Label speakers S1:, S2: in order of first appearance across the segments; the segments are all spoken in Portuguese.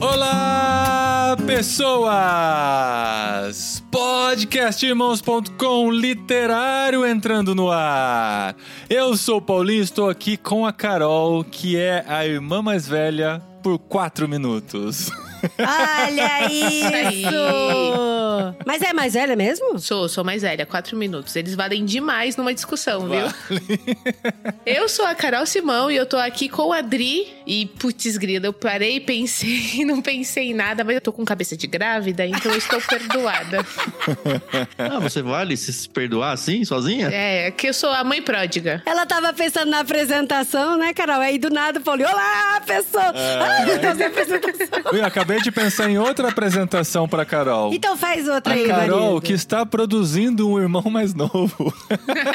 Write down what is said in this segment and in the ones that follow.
S1: Olá, pessoas! Podcastirmãos.com literário entrando no ar. Eu sou o Paulinho, estou aqui com a Carol, que é a irmã mais velha por quatro minutos.
S2: Olha isso! Mas é mais velha mesmo?
S3: Sou, sou mais velha, quatro minutos. Eles valem demais numa discussão, viu? eu sou a Carol Simão e eu tô aqui com a Adri. E, putz, grila, eu parei, pensei, não pensei em nada, mas eu tô com cabeça de grávida, então eu estou perdoada.
S4: Ah, você vale se perdoar assim, sozinha?
S3: É, que eu sou a mãe pródiga.
S2: Ela tava pensando na apresentação, né, Carol? Aí do nada falou: Olá, pessoa! Ah, meu Deus, é apresentação.
S1: Eu acabei de pensar em outra apresentação pra Carol.
S2: Então faz outra
S1: a
S2: aí,
S1: Carol,
S2: marido.
S1: que está produzindo um irmão mais novo.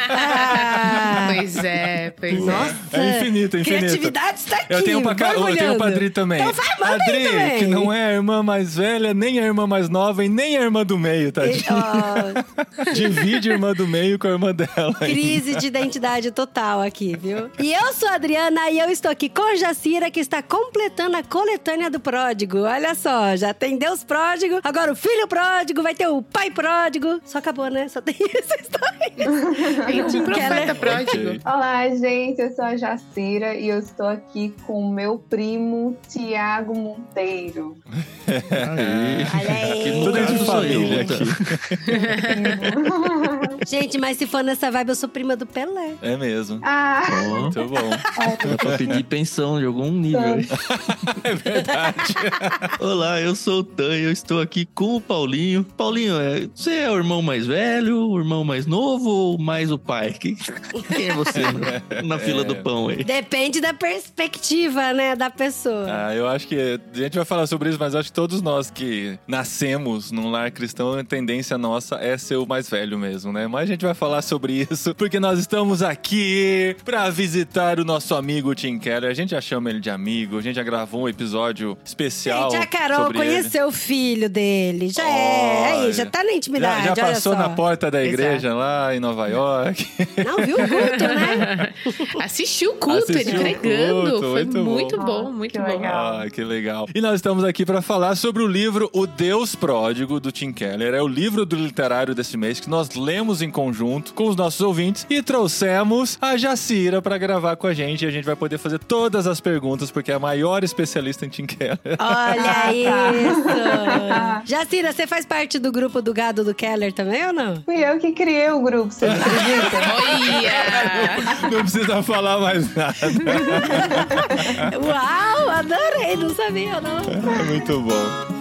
S2: Ah,
S3: Pois é, pois
S2: Nossa!
S1: É infinito, infinito.
S2: Criatividade está aqui.
S1: Eu tenho pra eu tenho pra. Adri também.
S2: Então vai, manda aí
S1: Adri,
S2: também.
S1: que não é a irmã mais velha, nem a irmã mais nova e nem a irmã do meio,
S2: E-
S1: tadinha.
S2: ó,
S1: Divide a irmã do meio com a irmã dela. ainda.
S2: Crise de identidade total aqui, viu? E eu sou a Adriana e eu estou aqui com a Jacira, que está completando a coletânea do pródigo. Olha só, já tem Deus pródigo, agora o filho pródigo, vai ter o pai pródigo. Só acabou, né? Só tem essa história.
S3: Tem um profeta
S2: Keller.
S3: pródigo.
S5: Olá, gente, eu sou a Jacira e eu estou aqui com o meu primo Tiago Monteiro.
S4: Aí.
S2: Olha aí.
S1: Tudo de família aqui.
S2: Gente, mas se for nessa vibe, eu sou prima do Pelé.
S1: É mesmo.
S5: ah,
S4: Ó,
S1: Muito bom.
S4: dá pra pedir pensão de algum nível. aí.
S1: É verdade.
S4: Olá, eu sou o Tan e eu estou aqui com o Paulinho. Paulinho, é, você é o irmão mais velho, o irmão mais novo ou mais o pai? Quem, quem é você na, na fila do pão aí?
S2: Depende da perspectiva, né, da pessoa.
S1: Ah, eu acho que a gente vai falar sobre isso, mas acho que todos nós que nascemos num lar cristão, a tendência nossa é ser o mais velho mesmo, né? Mas a gente vai falar sobre isso porque nós estamos aqui pra visitar o nosso amigo Tim Keller. A gente já chama ele de amigo, a gente já gravou um episódio especial.
S2: Gente, a Carol
S1: sobre ele.
S2: conheceu o filho dele. Já é. Aí,
S1: Olha.
S2: já tá na intimidade.
S1: Já, já
S2: olha
S1: passou
S2: só.
S1: na porta da igreja lá em Nova York.
S2: Não, viu o culto, né?
S3: Assistiu o culto,
S1: Assistiu
S3: ele pregando.
S1: culto,
S3: Foi
S1: muito
S3: muito,
S1: bom.
S3: bom, muito
S5: que
S3: bom.
S5: legal.
S1: Ah, que legal. E nós estamos aqui para falar sobre o livro O Deus Pródigo, do Tim Keller. É o livro do literário desse mês que nós lemos em conjunto com os nossos ouvintes e trouxemos a Jacira para gravar com a gente. E a gente vai poder fazer todas as perguntas, porque é a maior especialista em Tim Keller.
S2: Olha isso. Jacira, você faz parte do grupo do gado do Keller também ou não?
S5: fui eu que criei o grupo, você acredita?
S3: Olha!
S1: Não precisa falar mais nada.
S2: Uau, adorei, não sabia não.
S1: É muito bom.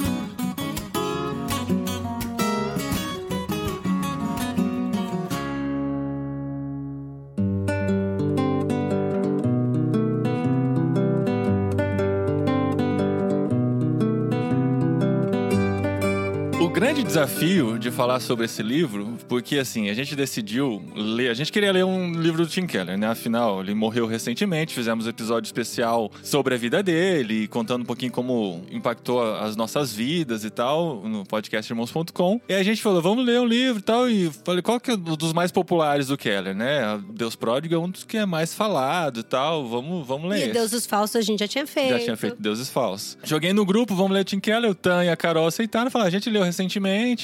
S1: Grande desafio de falar sobre esse livro, porque assim, a gente decidiu ler, a gente queria ler um livro do Tim Keller, né? Afinal, ele morreu recentemente, fizemos um episódio especial sobre a vida dele, contando um pouquinho como impactou as nossas vidas e tal, no podcast irmãos.com. E a gente falou, vamos ler um livro e tal, e falei, qual que é um dos mais populares do Keller, né? Deus Pródigo é um dos que é mais falado e tal, vamos, vamos ler
S2: E. Deuses Falsos a gente já tinha feito.
S1: Já tinha feito Deuses Falsos. Joguei no grupo, vamos ler o Tim Keller, o Tan e a Carol aceitaram. Falaram, a gente leu recentemente,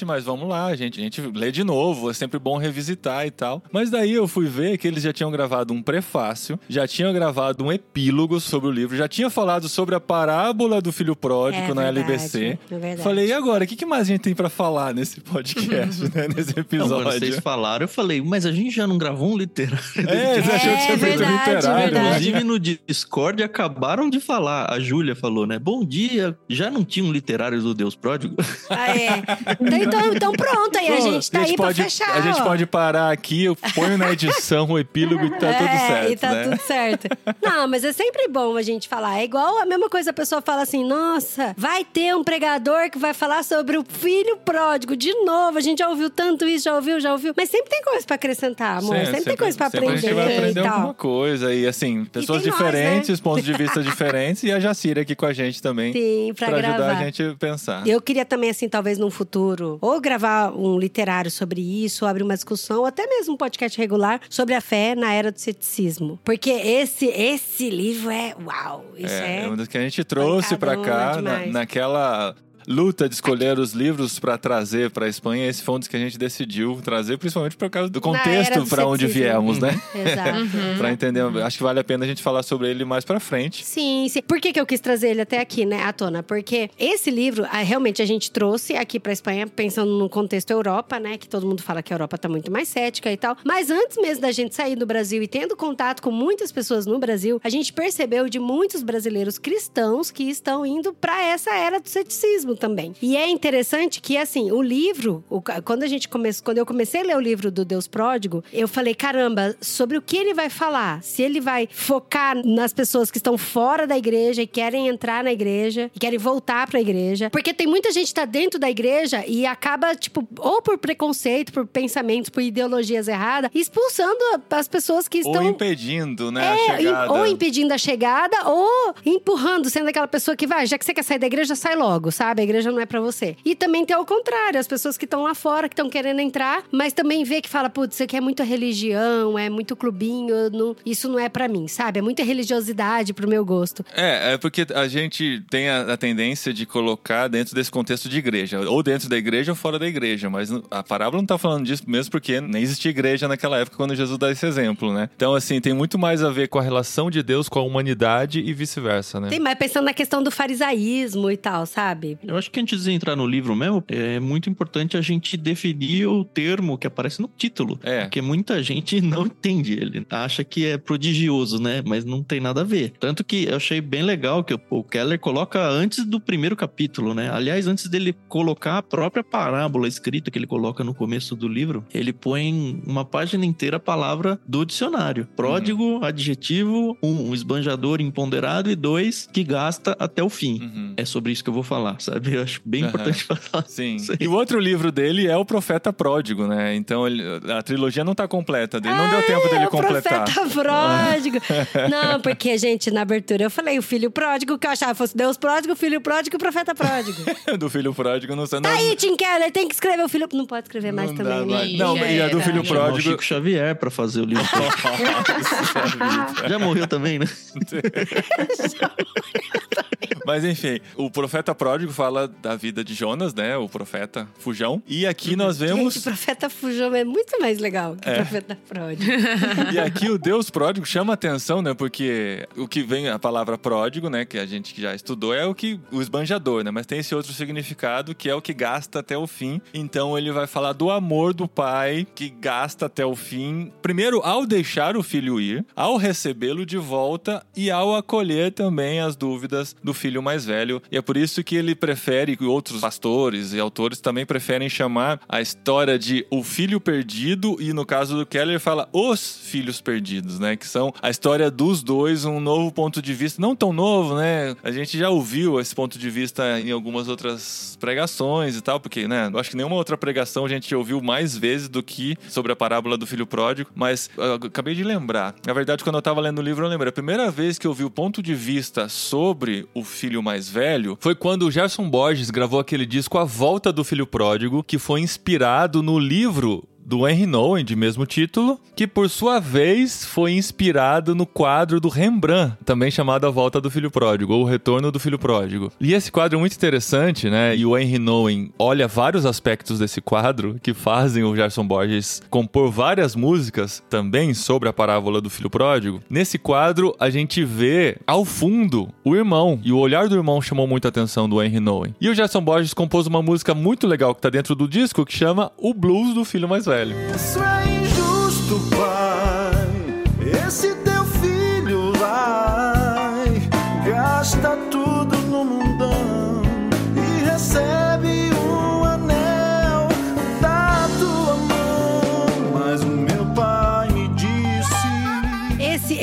S1: mas vamos lá, a gente, a gente lê de novo, é sempre bom revisitar e tal. Mas daí eu fui ver que eles já tinham gravado um prefácio, já tinham gravado um epílogo sobre o livro, já tinha falado sobre a parábola do filho pródigo
S2: É
S1: na
S2: verdade,
S1: LBC.
S2: é.
S1: Falei, e agora, o que, que mais a gente tem pra falar nesse podcast, né? Nesse
S4: Não,
S1: episódio?
S4: quando vocês falaram, eu falei, mas a gente já não gravou um literário.
S1: É, você achou que tinha
S2: É
S1: feito
S2: verdade,
S1: literário, né?
S4: Inclusive no Discord acabaram de falar, a Júlia falou, né? Bom dia, já não tinha um literário do Deus Pródigo?
S2: Ah, é. Então, então, então pronto, aí a gente tá aí
S1: pode,
S2: pra fechar.
S1: A gente
S2: ó.
S1: pode parar aqui, eu ponho na edição o epílogo e tá
S2: é,
S1: tudo certo,
S2: e tá
S1: né?
S2: tudo certo. Não, mas é sempre bom a gente falar. É igual a mesma coisa, a pessoa fala assim: nossa, vai ter um pregador que vai falar sobre o filho pródigo. De novo, a gente já ouviu tanto isso, já ouviu, já ouviu. Mas sempre tem coisa pra acrescentar, amor. Sempre, tem coisa pra
S1: sempre
S2: aprender.
S1: A gente vai aprender
S2: e tal.
S1: alguma coisa. E assim, pessoas
S2: nós,
S1: diferentes,
S2: né?
S1: pontos de vista diferentes. E a Jacira aqui com a gente também.
S2: Sim, pra,
S1: pra ajudar a gente a pensar.
S2: Eu queria também, assim, talvez num futuro ou gravar um literário sobre isso, ou abrir uma discussão, ou até mesmo um podcast regular sobre a fé na era do ceticismo. Porque esse, esse livro é uau! Isso é.
S1: É, é um dos que a gente trouxe pra
S2: pancadona
S1: cá na, naquela luta de escolher os livros pra trazer pra Espanha. Esse foi um dos que a gente decidiu trazer, principalmente por causa do contexto pra onde viemos, né?
S2: Exato.
S1: Pra entender. Acho que vale a pena a gente falar sobre ele mais pra frente.
S2: Sim, sim. Por que, que eu quis trazer ele até aqui, né, à tona? Porque esse livro, ah, realmente, a gente trouxe aqui pra Espanha, pensando no contexto Europa, né? Que todo mundo fala que a Europa tá muito mais cética e tal. Mas antes mesmo da gente sair do Brasil e tendo contato com muitas pessoas no Brasil, a gente percebeu de muitos brasileiros cristãos que estão indo pra essa era do ceticismo também. E é interessante que, assim, o livro, o quando a gente começou, quando eu comecei a ler o livro do Deus Pródigo, eu falei, caramba, sobre o que ele vai falar? Se ele vai focar nas pessoas que estão fora da igreja e querem entrar na igreja, e querem voltar pra igreja. Porque tem muita gente que tá dentro da igreja e acaba, tipo, ou por preconceito, por pensamentos, por ideologias erradas, expulsando as pessoas que estão.
S1: Ou impedindo, né, a
S2: É,
S1: chegada.
S2: ou impedindo a chegada, ou empurrando, sendo aquela pessoa que vai, já que você quer sair da igreja, sai logo, sabe? Igreja não é pra você. E também tem ao contrário, as pessoas que estão lá fora, que estão querendo entrar, mas também vê que fala, putz, isso aqui é muito religião, é muito clubinho, não- isso não é pra mim, sabe? É muita religiosidade pro meu gosto.
S1: É, é porque a gente tem a, a tendência de colocar dentro desse contexto de igreja, ou dentro da igreja ou fora da igreja, mas a parábola não tá falando disso mesmo porque nem existia igreja naquela época quando Jesus dá esse exemplo, né? Então, assim, tem muito mais a ver com a relação de Deus com a humanidade e vice-versa, né?
S2: Tem mais pensando na questão do farisaísmo e tal, sabe?
S4: Eu acho que antes de entrar no livro mesmo, é muito importante a gente definir o termo que aparece no título.
S1: É.
S4: Porque muita gente não entende ele. Acha que é prodigioso, né? Mas não tem nada a ver. Tanto que eu achei bem legal que o Keller coloca antes do primeiro capítulo, né? Aliás, antes dele colocar a própria parábola escrita que ele coloca no começo do livro, ele põe uma página inteira a palavra do dicionário. Pródigo, adjetivo, um, um esbanjador imponderado e dois, que gasta até o fim.
S1: Uhum.
S4: É sobre isso que eu vou falar, sabe? Eu acho bem
S1: Aham.
S4: importante falar.
S1: Sim. E o outro livro dele é o Profeta Pródigo, né? Então ele- a trilogia não tá completa dele. Não deu tempo dele
S2: É, o
S1: completar.
S2: profeta pródigo. Não, porque, gente, na abertura eu falei o filho pródigo, que eu achava que fosse Deus pródigo, o filho pródigo e o profeta pródigo.
S1: do filho pródigo não sei.
S2: Tá aí, Tim Keller, tem que escrever o filho. Não pode escrever mais
S1: não
S2: também,
S1: dá
S2: né?
S1: Não,
S3: já
S1: e a do filho
S4: o
S1: pródigo.
S4: Chico Xavier pra fazer o livro. Já morreu também, né?
S1: Mas enfim, o profeta pródigo fala da vida de Jonas, né? O profeta fujão. E aqui nós vemos.
S2: Gente, o profeta fujão é muito mais legal que o
S1: É.
S2: profeta pródigo.
S1: E aqui o Deus pródigo chama atenção, né? Porque o que vem a palavra pródigo, né? Que a gente já estudou é o que o esbanjador, né? Mas tem esse outro significado que é o que gasta até o fim. Então ele vai falar do amor do pai que gasta até o fim. Primeiro, ao deixar o filho ir, ao recebê-lo de volta e ao acolher também as dúvidas do filho mais velho. E é por isso que ele prefere, que outros pastores e autores também preferem chamar a história de o filho perdido e no caso do Keller fala os filhos perdidos, né? Que são a história dos dois, um novo ponto de vista, não tão novo, né? A gente já ouviu esse ponto de vista em algumas outras pregações e tal, porque, né? Eu acho que nenhuma outra pregação a gente ouviu mais vezes do que sobre a parábola do filho pródigo, mas acabei de lembrar. Na verdade, quando eu tava lendo o livro, eu lembrei. A primeira vez que eu vi o ponto de vista sobre o filho mais velho foi quando o Gerson Borges gravou aquele disco A Volta do Filho Pródigo, que foi inspirado no livro do Henry Nowen, de mesmo título, que por sua vez foi inspirado no quadro do Rembrandt, também chamado A Volta do Filho Pródigo, ou O Retorno do Filho Pródigo. E esse quadro é muito interessante, né? E o Henry Nowen olha vários aspectos desse quadro que fazem o Gerson Borges compor várias músicas também sobre a parábola do Filho Pródigo. Nesse quadro, a gente vê ao fundo o irmão, e o olhar do irmão chamou muita atenção do Henry Nowen. E o Gerson Borges compôs uma música muito legal que tá dentro do disco que chama O Blues do Filho Mais Velho.
S6: Isso é injusto, pai. Esse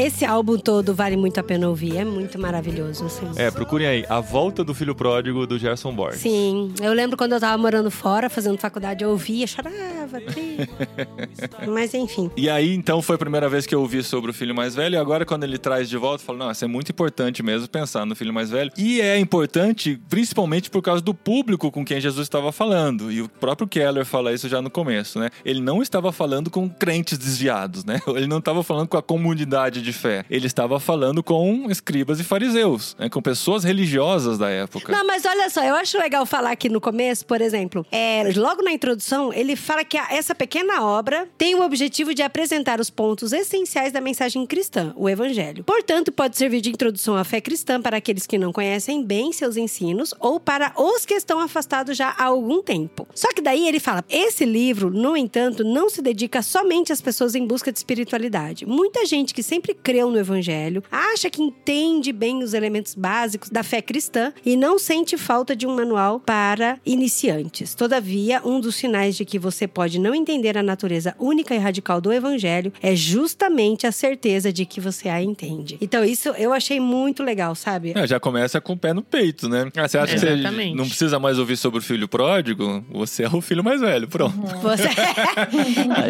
S2: esse, álbum todo vale muito a pena ouvir. É muito maravilhoso, assim.
S1: É, procurem aí. A Volta do Filho Pródigo, do Gerson Borges.
S2: Sim, eu lembro quando eu tava morando fora, fazendo faculdade, eu ouvia, chorava, triste. Mas enfim.
S1: E aí, então, foi a primeira vez que eu ouvi sobre o filho mais velho. E agora, quando ele traz de volta, eu falo, não, isso é muito importante mesmo pensar no filho mais velho. E é importante, principalmente por causa do público com quem Jesus estava falando. E o próprio Keller fala isso já no começo, né? Ele não estava falando com crentes desviados, né? Ele não estava falando com a comunidade de fé. Ele estava falando com escribas e fariseus, né? com pessoas religiosas da época.
S2: Não, mas olha só, eu acho legal falar aqui no começo, por exemplo, é, logo na introdução, ele fala que essa pequena obra tem o objetivo de apresentar os pontos essenciais da mensagem cristã, o evangelho. Portanto, pode servir de introdução à fé cristã para aqueles que não conhecem bem seus ensinos ou para os que estão afastados já há algum tempo. Só que daí ele fala: esse livro, no entanto, não se dedica somente às pessoas em busca de espiritualidade. Muita gente que sempre creu no evangelho acha que entende bem os elementos básicos da fé cristã e não sente falta de um manual para iniciantes. Todavia, um dos sinais de que você pode não entender a natureza única e radical do evangelho é justamente a certeza de que você a entende. Então, isso eu achei muito legal, sabe?
S1: É, já começa com o pé no peito, né? Ah, você acha que você não precisa mais ouvir sobre o filho pródigo? Você é o filho mais velho, pronto.
S2: Você...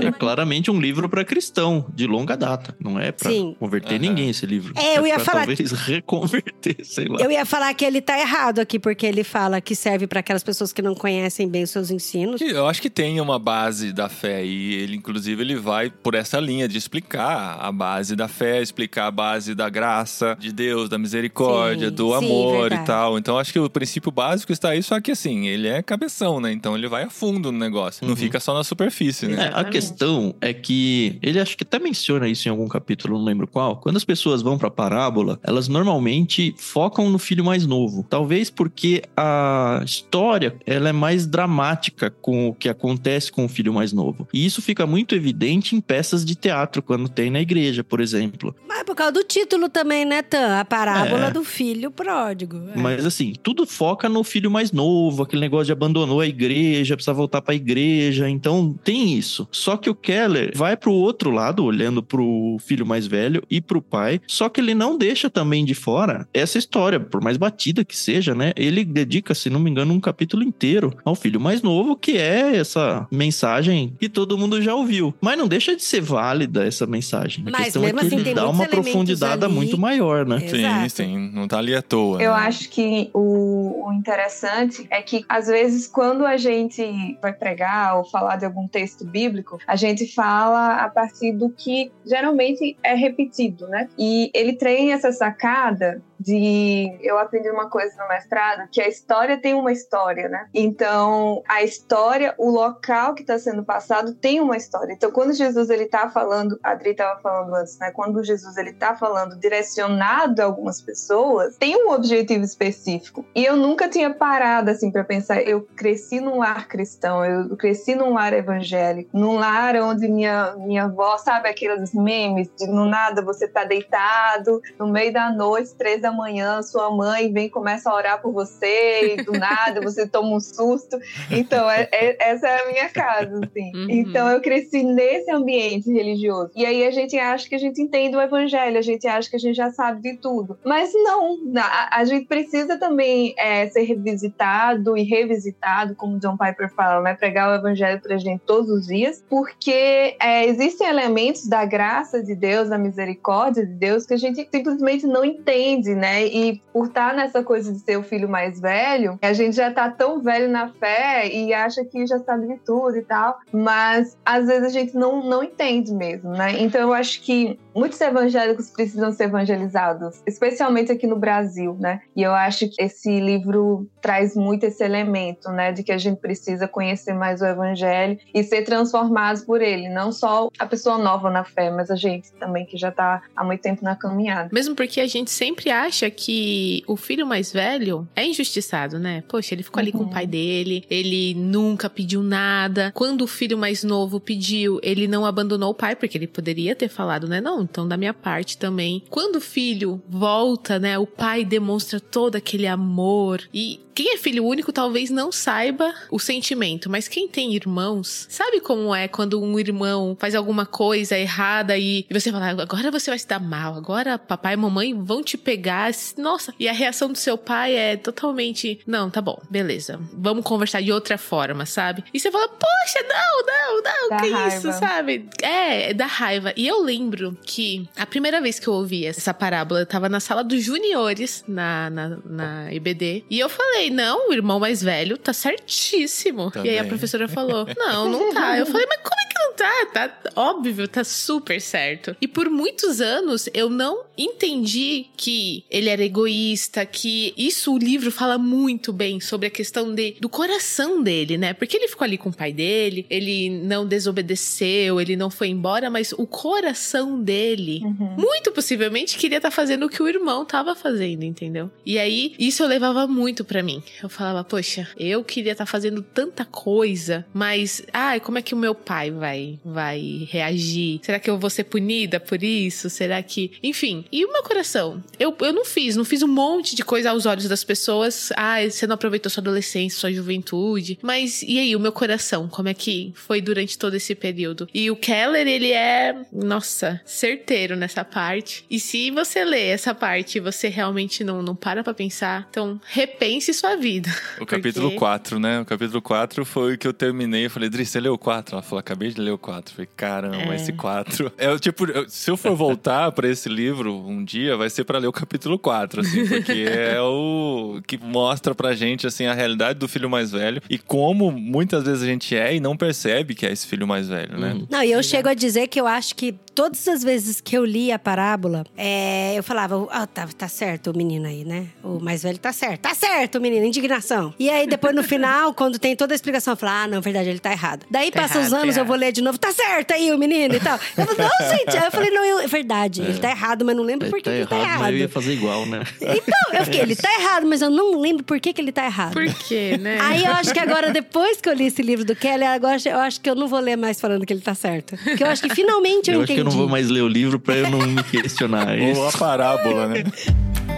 S4: É claramente um livro para cristão, de longa data. Não é para
S2: Sim.
S4: Converter
S1: Aham.
S4: ninguém esse livro.
S2: É, eu ia
S4: pra,
S2: falar
S4: Talvez reconverter, sei lá.
S2: Eu ia falar que ele tá errado aqui, porque ele fala que serve para aquelas pessoas que não conhecem bem os seus ensinos.
S1: Eu acho que tem uma base da fé e ele, inclusive, ele vai por essa linha de explicar a base da fé, explicar a base da graça de Deus, da misericórdia,
S2: Sim,
S1: do
S2: sim,
S1: amor
S2: verdade.
S1: e tal. Então, acho que o princípio básico está aí, só que assim, ele é cabeção, né? Então, ele vai a fundo no negócio. Não
S4: Uhum.
S1: fica só na superfície, né?
S4: É, a questão é que ele acho que até menciona isso em algum capítulo, não lembro qual. Quando as pessoas vão pra parábola, elas normalmente focam no filho mais novo. Talvez porque a história ela é mais dramática com o que acontece com o filho mais novo. E isso fica muito evidente em peças de teatro quando tem na igreja, por exemplo.
S2: Mas por causa do título também, né, Tan? A parábola
S4: É.
S2: do filho pródigo. É.
S4: Mas assim, tudo foca no filho mais novo, aquele negócio de abandonou a igreja, precisa voltar pra igreja. Então tem isso. Só que o Keller vai pro outro lado, olhando pro filho mais velho e pro pai. Só que ele não deixa também de fora essa história, por mais batida que seja, né? Ele dedica, se não me engano, um capítulo inteiro ao filho mais novo, que é essa mensagem que todo mundo já ouviu. Mas não deixa de ser válida essa mensagem. A
S2: Mas
S4: questão é
S2: mesmo
S4: que
S2: assim,
S4: ele
S2: tem
S4: dá uma profundidade
S2: ali.
S4: muito maior, né?
S1: Sim,
S2: Exato.
S1: sim. Não tá ali à toa.
S5: Eu
S1: né?
S5: acho que o, o interessante é que, às vezes, quando a gente vai pregar ou falar de algum texto bíblico, a gente fala a partir do que geralmente é repetido, né? E ele tem essa sacada de. Eu aprendi uma coisa no mestrado, que a história tem uma história, né? Então, a história, o local que está sendo passado tem uma história. Então, quando Jesus ele tá falando, a Adri estava falando antes, né? Quando Jesus ele tá falando direcionado a algumas pessoas, tem um objetivo específico. E eu nunca tinha parado assim para pensar, eu cresci num lar cristão, eu cresci num lar evangélico, num lar onde minha minha avó, sabe aqueles memes de no nada você tá deitado, no meio da noite, três da manhã, sua mãe vem e começa a orar por você e do nada você toma um susto. Então, é- é- essa é a minha casa, assim.
S3: Uhum.
S5: Então, eu cresci nesse ambiente religioso. E aí a gente acha que a gente entende o evangelho, a gente acha que a gente já sabe de tudo. Mas não, a, a gente precisa também é, ser revisitado e revisitado, como John Piper fala, né? Pregar o evangelho pra gente todos os dias, porque é, existem elementos da graça de Deus, da misericórdia de Deus, que a gente simplesmente não entende, né? E por estar nessa coisa de ser o filho mais velho, a gente já tá tão velho na fé e acha que já sabe de tudo e tal, mas às vezes a gente não, não entende mesmo, né? Então eu acho que muitos evangélicos precisam ser evangelizados, especialmente aqui no Brasil, né? E eu acho que esse livro traz muito esse elemento, né, de que a gente precisa conhecer mais o evangelho e ser transformados por ele, não só a pessoa nova na fé, mas a gente também que já tá há muito tempo na caminhada.
S3: Mesmo porque a gente sempre acha que o filho mais velho é injustiçado, né? Poxa, ele ficou ali com o
S5: Uhum.
S3: pai dele, ele nunca pediu nada. Quando o filho mais novo pediu, ele não abandonou o pai, porque ele poderia ter falado, né? Não, então da minha parte também. Quando o filho volta, né? O pai demonstra todo aquele amor E quem é filho único talvez não saiba o sentimento, mas quem tem irmãos sabe como é quando um irmão faz alguma coisa errada e, você fala, agora você vai se dar mal, agora papai e mamãe vão te pegar. Nossa, e a reação do seu pai é totalmente, não, tá bom, beleza, vamos conversar de outra forma, sabe? E você fala, poxa, não, não, não,
S5: Dá
S3: que
S5: raiva.
S3: isso, sabe? É, dá raiva. E eu lembro que a primeira vez que eu ouvi essa parábola, eu tava na sala dos juniores, na, na, na IBD, e eu falei, não, o irmão mais velho tá certíssimo. E aí a
S1: Também.
S3: professora falou, não, não tá. Eu falei, mas como é que não tá? Tá óbvio, tá super certo. E por muitos anos eu não entendi que ele era egoísta, que isso o livro fala muito bem sobre a questão de, do coração dele, né? Porque ele ficou ali com o pai dele, ele não desobedeceu, ele não foi embora, mas o coração dele
S5: Uhum.
S3: muito possivelmente queria estar fazendo o que o irmão tava fazendo, entendeu? E aí, isso eu levava muito pra mim. Eu falava, poxa, eu queria estar fazendo tanta coisa, mas, ai, como é que o meu pai vai, vai reagir? Será que eu vou ser punida por isso? Será que. Enfim. E o meu coração? Eu, eu não fiz, não fiz um monte de coisa aos olhos das pessoas. Ai, você não aproveitou sua adolescência, sua juventude. Mas e aí, o meu coração? Como é que foi durante todo esse período? E o Keller, ele é, nossa, certeiro nessa parte. E se você lê essa parte e você realmente não, não para pra pensar, então repense sua vida.
S1: O capítulo
S3: Porque-
S1: 4, né? O capítulo 4 foi o que eu terminei. Eu falei, Dri, você leu o 4? Ela falou, acabei de ler o 4. Eu falei, caramba,
S3: É.
S1: esse 4. É o tipo, eu- se eu for voltar pra esse livro um dia, vai ser pra ler o capítulo 4, assim, porque é o que mostra pra gente, assim, a realidade do filho mais velho e como muitas vezes a gente é e não percebe que é esse filho mais velho, né?
S4: Uhum.
S2: Não, e eu chego a dizer que eu acho que todas as vezes que eu li a parábola, é, eu falava, ah, tá, tá certo o menino aí, né? O mais velho tá certo. Tá certo, menino, indignação. E aí, depois no final, quando tem toda a explicação, eu falo, ah, não, verdade, ele tá errado. Daí
S3: Tá
S2: passa os
S3: tá
S2: anos, eu
S3: errado.
S2: vou ler de novo, tá certo aí o menino e tal. Eu falo, não, gente. Aí eu falei, não, eu- é verdade, ele tá errado, mas não lembro por que,
S4: tá
S2: que ele tá
S4: errado, mas eu ia fazer igual, né?
S2: Então, eu fiquei, ele tá errado, mas eu não lembro por que, que ele tá errado.
S3: Por quê, né?
S2: Aí eu acho que agora, depois que eu li esse livro do Kelly, agora eu acho que eu não vou ler mais falando que ele tá certo. Porque eu acho que finalmente eu,
S4: Eu
S2: entendi.
S4: Não vou mais ler o livro pra eu não me questionar isso.
S1: Ou a parábola, né?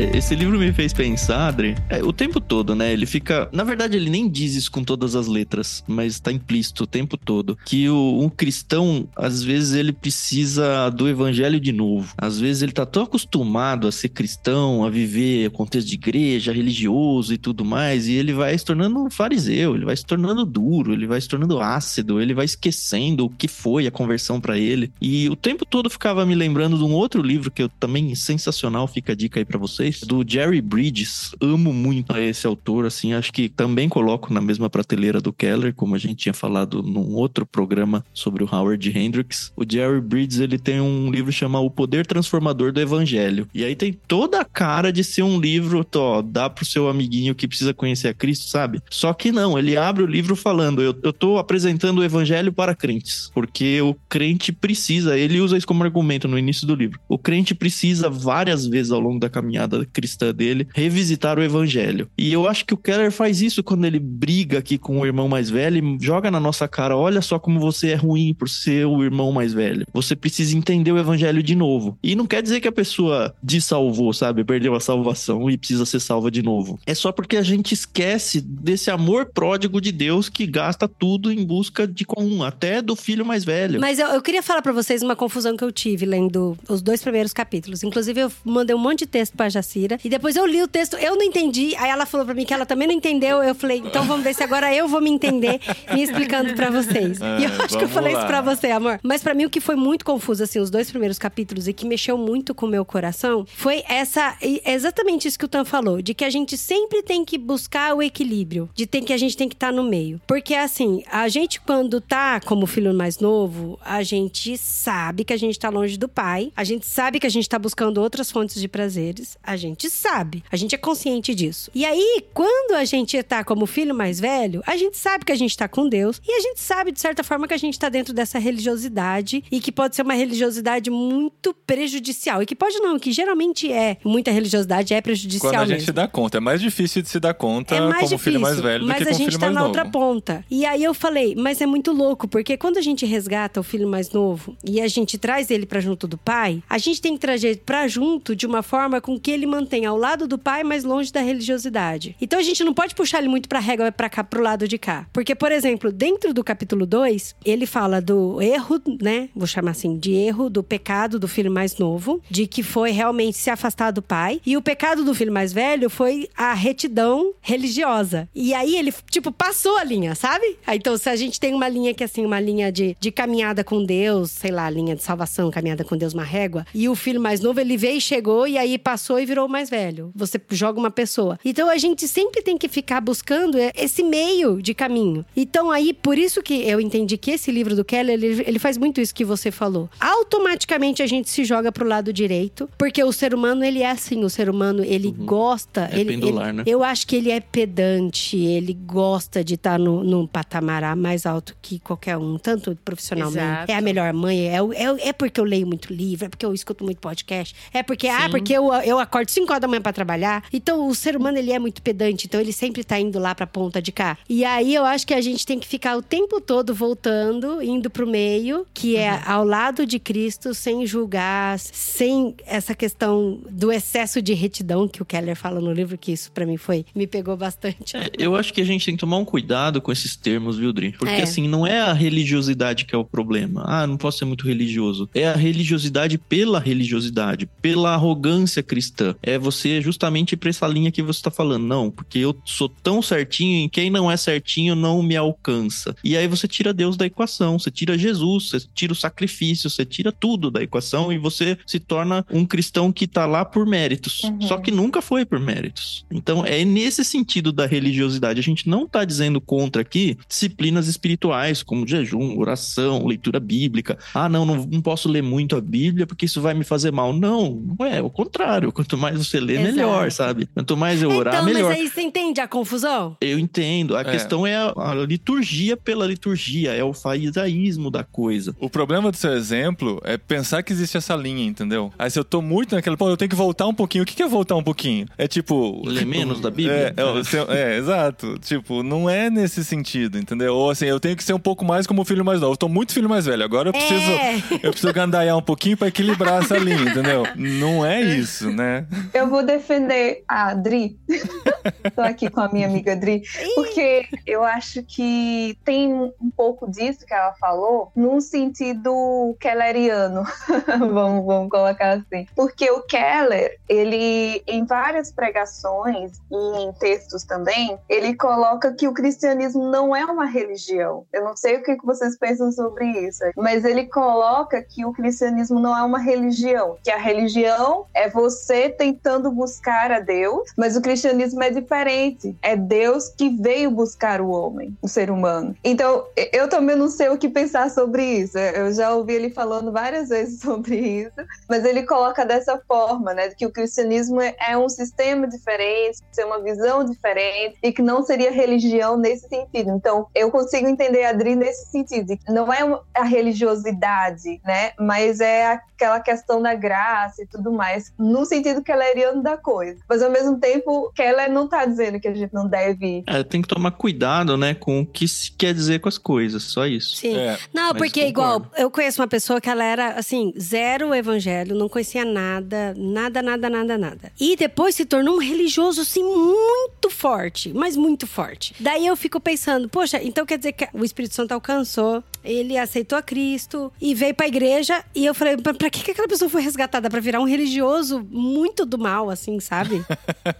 S4: Esse livro me fez pensar, Adri, é, o tempo todo, né? Ele fica. Na verdade, ele nem diz isso com todas as letras, mas tá implícito o tempo todo. Que o, um cristão, às vezes, ele precisa do evangelho de novo. Às vezes, ele tá tão acostumado a ser cristão, a viver o contexto de igreja, religioso e tudo mais, e ele vai se tornando um fariseu, ele vai se tornando duro, ele vai se tornando ácido, ele vai esquecendo o que foi a conversão pra ele. E o tempo todo ficava me lembrando de um outro livro que eu também sensacional, fica a dica aí pra vocês, do Jerry Bridges. Amo muito esse autor, assim, acho que também coloco na mesma prateleira do Keller, como a gente tinha falado num outro programa sobre o Howard Hendricks. O Jerry Bridges, ele tem um livro chamado O Poder Transformador do Evangelho. E aí tem toda a cara de ser um livro, ó, dá pro seu amiguinho que precisa conhecer a Cristo, sabe? Só que não, ele abre o livro falando, eu, eu tô apresentando o evangelho para crentes, porque o crente precisa, ele usa isso como argumento no início do livro. O crente precisa várias vezes ao longo da caminhada cristã dele revisitar o evangelho. E eu acho que o Keller faz isso quando ele briga aqui com o irmão mais velho joga na nossa cara, olha só como você é ruim por ser o irmão mais velho. Você precisa entender o evangelho de novo. E não quer dizer que a pessoa dessalvou, sabe? Perdeu a salvação e precisa ser salva de novo. É só porque a gente esquece desse amor pródigo de Deus que gasta tudo em busca de comum, até do filho mais velho.
S2: Mas eu, eu queria falar pra vocês uma confusão que eu tive lendo os dois primeiros capítulos. Inclusive, eu mandei um monte de texto pra Jacira. E depois eu li o texto, eu não entendi. Aí ela falou pra mim que ela também não entendeu. Eu falei, então vamos ver se agora eu vou me entender me explicando pra vocês.
S1: É,
S2: e eu acho que eu falei
S1: lá.
S2: isso pra você, amor. Mas pra mim, o que foi muito confuso, assim, os dois primeiros capítulos e que mexeu muito com o meu coração foi essa. é exatamente isso que o Tan falou: de que a gente sempre tem que buscar o equilíbrio, de ter que a gente tem que estar no meio. Porque, assim, a gente, quando tá como filho mais novo, a gente sabe que a gente tá longe do pai, a gente sabe que a gente tá buscando outras fontes de prazeres, A gente sabe, a gente é consciente disso. E aí, quando a gente tá como filho mais velho, a gente sabe que a gente tá com Deus e a gente sabe, de certa forma, que a gente tá dentro dessa religiosidade e que pode ser uma religiosidade muito prejudicial. E que pode não, que geralmente é. Muita religiosidade é prejudicial
S1: Quando a
S2: mesmo.
S1: gente dá conta. É mais difícil de se dar conta
S2: É mais
S1: como
S2: difícil,
S1: filho mais velho do
S2: mas
S1: que
S2: a
S1: como
S2: gente
S1: filho
S2: tá
S1: mais
S2: na
S1: novo.
S2: outra ponta. E aí eu falei, mas é muito louco, porque quando a gente resgata o filho mais novo e a gente traz ele pra junto do pai, a gente tem que trazer pra junto de uma forma com que ele mantenha ao lado do pai, mas longe da religiosidade. Então a gente não pode puxar ele muito pra régua pra cá, pro lado de cá. Porque, por exemplo, dentro do capítulo 2, ele fala do erro, né? Vou chamar assim, de erro, do pecado do filho mais novo, de que foi realmente se afastar do pai. E o pecado do filho mais velho foi a retidão religiosa. E aí ele, tipo, passou a linha, sabe? Aí, Então, se a gente tem uma linha que, assim, uma linha de, de caminhada com Deus, sei lá, linha de salvação, caminhada com Deus, uma régua, e o filho mais novo, ele veio e chegou, e aí passou e virou o mais velho. Você joga uma pessoa. Então, a gente sempre tem que ficar buscando esse meio de caminho. Então, aí, por isso que eu entendi que esse livro do Keller, ele, ele faz muito isso que você falou. Automaticamente, a gente se joga pro lado direito, porque o ser humano, ele é assim, o ser humano, ele gosta...
S4: É
S2: ele,
S4: pendular,
S2: ele-
S4: né?
S2: Eu acho que ele é pedante, ele gosta de estar no, num patamar mais alto que qualquer um, tanto profissionalmente.
S3: Exato.
S2: É a melhor mãe, é, é, é porque eu leio muito livro, é porque eu escuto muito podcast, é porque, ah, porque eu, eu acordo 5 horas da manhã pra trabalhar. Então, o ser humano, ele é muito pedante, então ele sempre tá indo lá pra ponta de cá. E aí, eu acho que a gente tem que ficar o tempo todo voltando, indo pro meio, que é
S4: Uhum.
S2: ao lado de Cristo, sem julgar, sem essa questão do excesso de retidão que o Keller fala no livro, que isso pra mim foi, me pegou bastante.
S4: É, eu acho que a gente tem que tomar um cuidado com esses termos, viu, Dri? Porque
S2: É.
S4: assim, não é a religiosidade que é o problema. Ah, não posso ser muito religioso. É a religiosidade pela religiosidade, pela arrogância cristã. É você justamente ir pra essa linha que você tá falando. Não, porque eu sou tão certinho e quem não é certinho não me alcança. E aí você tira Deus da equação, você tira Jesus, você tira o sacrifício, você tira tudo da equação e você se torna um cristão que tá lá por méritos.
S5: Uhum.
S4: Só que nunca foi por méritos. Então é nesse sentido da religiosidade. A gente não tá dizendo contra aqui disciplinas espirituais, como jejum, oração, leitura bíblica. Ah, não, não, não posso ler muito a Bíblia porque isso vai me fazer mal. Não, não é. O contrário. Quanto mais você lê,
S2: Exato.
S4: melhor, sabe? Quanto mais eu orar,
S2: então,
S4: melhor.
S2: mas aí você entende a confusão?
S4: Eu entendo. A
S1: É.
S4: questão é a, a liturgia pela liturgia, é o farisaísmo da coisa.
S1: O problema do seu exemplo é pensar que existe essa linha, entendeu? Aí se eu tô muito naquela, pô, eu tenho que voltar um pouquinho. O que que é voltar um pouquinho? É tipo.
S4: Ler menos da Bíblia?
S1: É, é, seu- é, exato. Tipo, não é nesse sentido, entendeu? Ou assim, eu tenho que ser um pouco mais como o filho mais novo. Eu tô muito filho mais velho. Agora eu preciso.
S2: É.
S1: Eu preciso gandaiar um pouquinho pra equilibrar essa linha, entendeu? Não é isso, né?
S5: Eu vou defender a Adri. Tô aqui com a minha amiga Adri. Porque eu acho que tem um pouco disso que ela falou, num sentido kelleriano. vamos, vamos colocar assim. Porque o Keller, ele, em várias pregações e em textos também, ele coloca que o cristianismo não é uma religião. Eu não sei o que que vocês pensam sobre isso, mas ele coloca que o cristianismo não é uma religião, que a religião é você tentando buscar a Deus, mas o cristianismo é diferente. É Deus que veio buscar o homem, o ser humano. Então, eu também não sei o que pensar sobre isso. Eu já ouvi ele falando várias vezes sobre isso, mas ele coloca dessa forma, né, que o cristianismo é é um sistema diferente, é uma visão diferente e que não seria religião nesse sentido. Então, eu consigo entender a Adri nesse sentido. Não é a religiosidade, né, mas é aquela questão da graça e tudo mais, no sentido kelleriano da coisa. Mas ao mesmo tempo, Keller não tá dizendo que a gente não deve
S4: É, tem que tomar cuidado, né, com o que se quer dizer com as coisas, só isso.
S2: Sim.
S1: É,
S2: Não,
S1: mas
S2: porque igual,
S1: concordo.
S2: eu conheço uma pessoa que ela era, assim, zero evangelho, não conhecia nada, nada, nada, nada, nada. E depois se tornou um religioso, assim, muito forte, mas muito forte. Daí eu fico pensando, poxa, então quer dizer que o Espírito Santo alcançou, ele aceitou a Cristo e veio pra igreja, e eu falei, pra, pra que que aquela pessoa foi resgatada? Pra virar um religioso muito do mal, assim, sabe?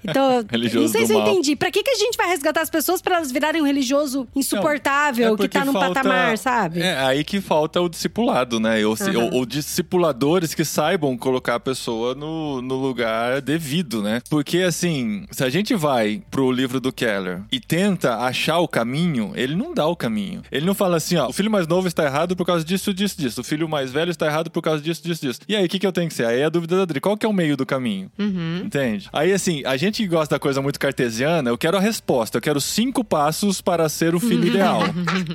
S2: Então,
S1: Religioso
S2: sei se eu
S1: mal.
S2: entendi. Pra que, que a gente vai resgatar as pessoas pra elas virarem um religioso insuportável
S1: É
S2: que tá num
S1: falta-
S2: patamar, sabe?
S1: É aí que falta o discipulado, né? Ou,
S2: Aham.
S1: ou- ou discipuladores que saibam colocar a pessoa no, no lugar devido, né? Porque, assim, se a gente vai pro livro do Keller e tenta achar o caminho, ele não dá o caminho. Ele não fala assim, ó, o filho mais novo está errado por causa disso, disso, disso. O filho mais velho está errado por causa disso, disso, disso. E aí, o que, que eu tenho que ser? Aí é a dúvida da Adri. Qual que é o meio do caminho?
S3: Uhum.
S1: Entende? Aí, assim, a gente que gosta da coisa muito cartesiana, eu quero a resposta. Eu quero cinco passos para ser o filho ideal.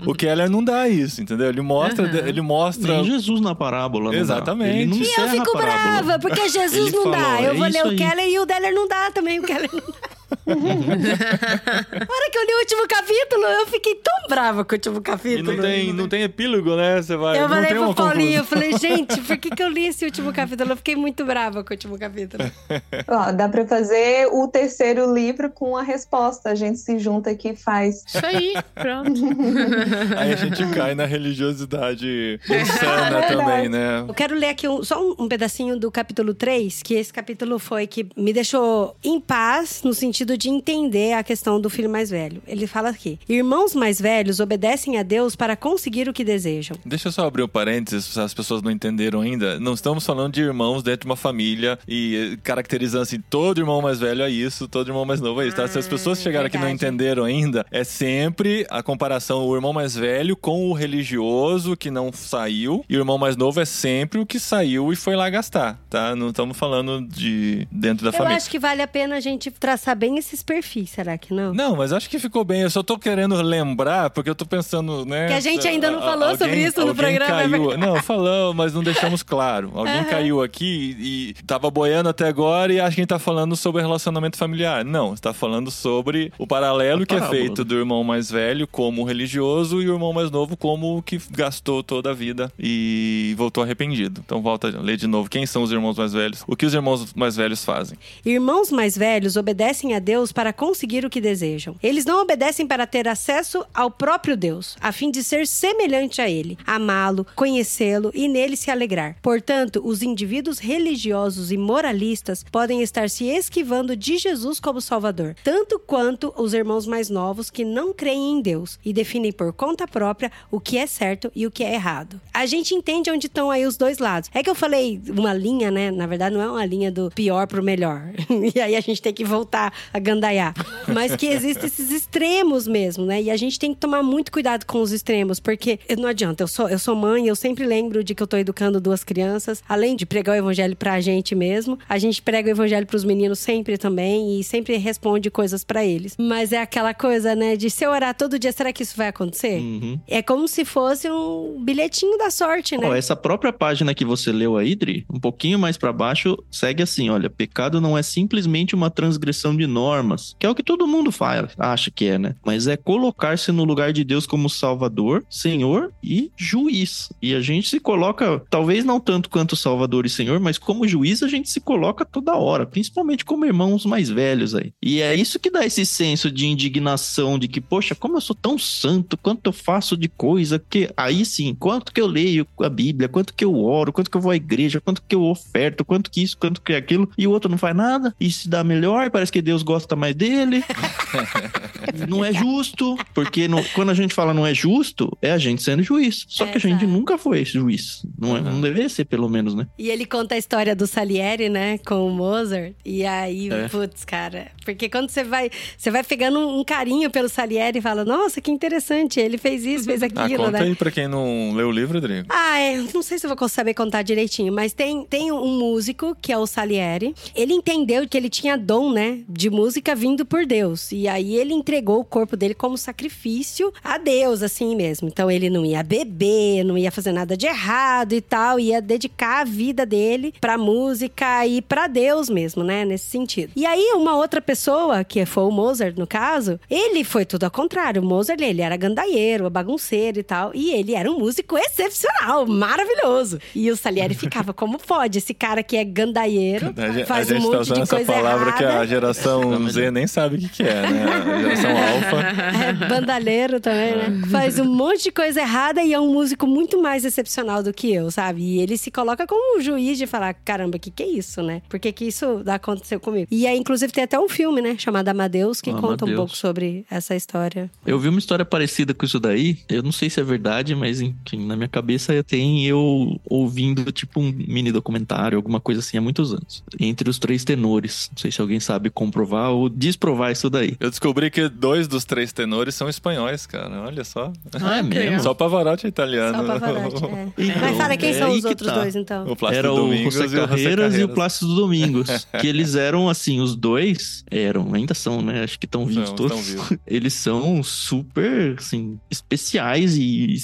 S1: o Keller não dá isso, entendeu? Ele mostra,
S3: Uhum.
S1: ele mostra
S4: Nem Jesus na parábola. não dá.
S1: Exatamente.
S4: Ele não
S1: E eu
S2: fico brava, porque Jesus
S4: Ele
S2: não
S4: fala,
S2: dá. Eu
S4: é
S2: vou ler o
S4: aí.
S2: Keller e o Deller não dá também. O Keller não dá. Hora que eu li o último capítulo, eu fiquei tão brava com o último
S1: E
S2: capítulo.
S1: não tem, não tem epílogo, né? Você vai.
S2: Eu falei pro Paulinho, eu falei, gente, por que, que eu li esse último capítulo? Eu fiquei muito brava com o último capítulo.
S5: Ó, dá pra fazer o terceiro livro com a resposta. A gente se junta aqui e faz.
S3: Isso aí, pronto.
S1: Aí a gente cai na religiosidade insana
S5: verdade.
S1: também, né?
S2: Eu quero ler aqui um- só um, um pedacinho do capítulo 3, que esse capítulo foi que me deixou em paz no sentido de entender a questão do filho mais velho. Ele fala aqui: Irmãos mais velhos obedecem a Deus para conseguir o que desejam.
S1: Deixa eu só abrir um parênteses, se as pessoas não entenderam ainda. Não estamos falando de irmãos dentro de uma família e eh, caracterizando assim, todo irmão mais velho é isso, todo irmão mais novo é isso, tá? Se as pessoas chegaram aqui e não
S2: Ah, verdade.
S1: entenderam ainda, é sempre a comparação o irmão mais velho com o religioso que não saiu e o irmão mais novo é sempre o que saiu e foi lá gastar, tá? Não estamos falando de dentro da
S2: Eu
S1: família.
S2: acho que vale a pena a gente traçar bem esses perfis, será que não?
S1: Não, mas acho que ficou bem. Eu só tô querendo lembrar, porque eu tô pensando, né?
S2: Que a gente ainda não falou
S1: alguém-
S2: sobre isso no programa, é
S1: Caiu. Não, falamos, mas não deixamos claro. Alguém caiu aqui e tava boiando até agora e acha que a gente tá falando sobre relacionamento familiar. Não, está falando sobre o paralelo
S4: A
S1: que é feito do irmão mais velho como religioso e o irmão mais novo como o que gastou toda a vida e voltou arrependido. Então volta a ler de novo. Quem são os irmãos mais velhos? O que os irmãos mais velhos fazem?
S2: Irmãos mais velhos obedecem a Deus para conseguir o que desejam. Eles não obedecem para ter acesso ao próprio Deus, a fim de ser semelhante a Ele, amá-lo, conhecê-lo e nele se alegrar. Portanto, os indivíduos religiosos e moralistas podem estar se esquivando de Jesus como Salvador, tanto quanto os irmãos mais novos que não creem em Deus e definem por conta própria o que é certo e o que é errado. A gente entende onde estão aí os dois lados. É que eu falei uma linha, né? Na verdade, não é uma linha do pior pro melhor. e aí a gente tem que voltar a gandaiar. Mas que existem esses extremos mesmo, né? E a gente tem que tomar muito cuidado com os extremos, porque não adianta. Eu sou, eu sou mãe, eu sempre lembro de que eu tô educando duas crianças. Além de pregar o evangelho pra gente mesmo, a gente prega o evangelho pros meninos sempre também e sempre responde coisas pra eles. Mas é aquela coisa, né? De se eu orar todo dia, será que isso vai acontecer?
S4: Uhum.
S2: É como se fosse um bilhetinho da sorte, né?
S4: Ó, essa própria página que você leu aí, Dri, um pouquinho mais pra baixo, segue assim, olha, pecado não é simplesmente uma transgressão de normas, que é o que todo mundo faz, acha que é, né? Mas é colocar-se no lugar de Deus como Salvador, Senhor e juiz. E a gente se coloca, talvez não tanto quanto Salvador e Senhor, mas como juiz a gente se coloca toda hora, principalmente como irmãos mais velhos aí. E é isso que dá esse senso de indignação de que, poxa, como eu sou tão santo, quanto eu faço de coisa, que aí sim, quanto que eu leio a Bíblia, quanto que eu oro, quanto que eu vou à igreja, quanto que eu oferto, quanto que isso, quanto que aquilo, e o outro não faz nada, e se dá melhor, parece que Deus gosta mais dele. não é justo, porque no- quando a gente fala não é justo, é a gente sendo juiz. Só que a gente
S2: Exato.
S4: nunca foi juiz. Não, é, não deveria ser, pelo menos, né?
S2: E ele conta a história do Salieri, né, com o Mozart. E aí,
S4: É.
S2: putz, cara. Porque quando você vai, você vai pegando um carinho pelo Salieri e fala: "Nossa, que interessante, ele fez isso, fez
S1: Ah,
S2: aquilo",
S1: conta
S2: né?
S1: aí pra quem não leu o livro, Rodrigo.
S2: Ah, é. Não sei se eu vou saber contar direitinho, mas tem, tem um músico, que é o Salieri. Ele entendeu que ele tinha dom, né, de música vindo por Deus. E aí ele entregou o corpo dele como sacrifício a Deus, assim mesmo. Então ele não ia beber, não ia fazer nada de errado e tal, ia dedicar a vida dele pra música e pra Deus mesmo, né, nesse sentido. E aí uma outra pessoa, que foi o Mozart no caso, ele foi tudo ao contrário. O Mozart, ele era gandaieiro, bagunceiro e tal, e ele era um músico excepcional, maravilhoso. E o Salieri ficava como pode, esse cara que é gandaieiro,
S1: A
S2: faz
S1: a
S2: um
S1: tá
S2: monte
S1: usando
S2: de
S1: essa
S2: coisa
S1: palavra que a
S2: errada.
S1: geração geração Z nem sabe o que, que é, né? A geração alfa.
S2: É bandalheiro também, né? Faz um monte de coisa errada e é um músico muito mais excepcional do que eu, sabe? E ele se coloca como um juiz de falar: caramba, o que, que é isso, né? Por que, que isso aconteceu comigo? E aí, inclusive, tem até um filme, né? Chamado Amadeus, que
S4: Amadeus.
S2: conta um pouco sobre essa história.
S4: Eu vi uma história parecida com isso daí. Eu não sei se é verdade, mas enfim, na minha cabeça tem eu ouvindo tipo um mini documentário, alguma coisa assim, há muitos anos. Entre os três tenores. Não sei se alguém sabe comprovar ou desprovar isso daí.
S1: Eu descobri que dois dos três tenores são espanhóis, cara. Olha só.
S4: Ah, é mesmo?
S1: Só Pavarotti é italiano.
S2: Só o Pavarotti, é.
S4: Então,
S2: Mas fala, quem
S4: é
S2: são os
S4: que
S2: outros
S4: tá.
S2: dois, então?
S1: O Plácido
S4: Era o
S1: Domingos
S4: José
S1: e o José
S4: Carreiras e o
S1: Carreiras.
S4: Plácido Domingos. que eles eram, assim, os dois eram, ainda são, né? Acho que estão vivos
S1: Não,
S4: todos.
S1: vivos.
S4: Eles são super, assim, especiais e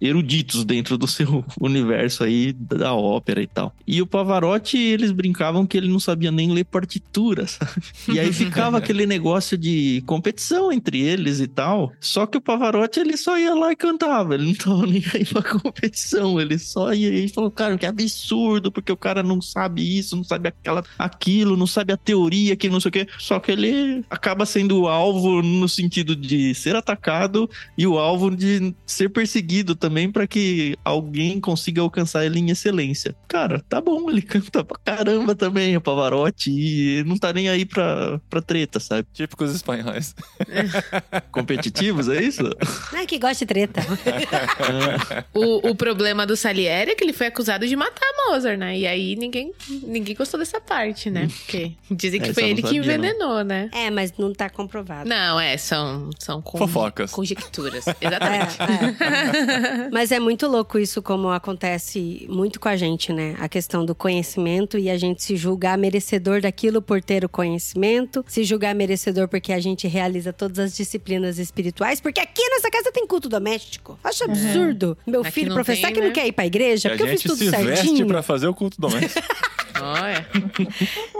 S4: eruditos dentro do seu universo aí da ópera e tal. E o Pavarotti, eles brincavam que ele não sabia nem ler partitura, sabe? E aí ficava aquele negócio de competição entre eles e tal. Só que o Pavarotti, ele só ia lá e cantava. Ele não tava nem aí pra competição. Ele só ia e falou, cara, que absurdo, porque o cara não sabe isso, não sabe aquela, aquilo, não sabe a teoria, que não sei o quê. Só que ele acaba sendo o alvo no sentido de ser atacado e o alvo de ser perseguido também para que alguém consiga alcançar ele em excelência. Cara, tá bom, ele canta pra caramba também, o Pavarotti, e não tá nem aí pra, pra treta, sabe?
S1: Típicos espanhóis.
S4: Competitivos, é isso?
S2: Não é que gosta de treta.
S3: O, o problema do Salieri é que ele foi acusado de matar Mozart, né? E aí ninguém, ninguém gostou dessa parte, né? Porque dizem que
S4: Essa
S3: foi
S4: eu
S3: ele
S4: não
S3: que
S4: sabia, não.
S3: envenenou, né?
S2: É, mas não tá comprovado.
S3: Não, é, são, são con-
S1: Fofocas.
S3: conjecturas.
S2: É,
S3: Exatamente.
S2: é. Mas é muito louco isso, como acontece muito com a gente, né? A questão do conhecimento e a gente se julgar merecedor daquilo por ter o conhecimento, se julgar merecedor porque a gente realiza todas as disciplinas espirituais, porque aqui nessa casa tem culto doméstico. Acho absurdo. Meu
S3: Aqui
S2: filho
S3: não
S2: professor
S3: tem,
S2: que não
S3: né?
S2: quer ir pra igreja,
S1: E a
S2: porque eu fiz
S1: gente
S2: tudo
S1: se veste
S2: certinho.
S1: pra fazer o culto doméstico.
S3: Olha.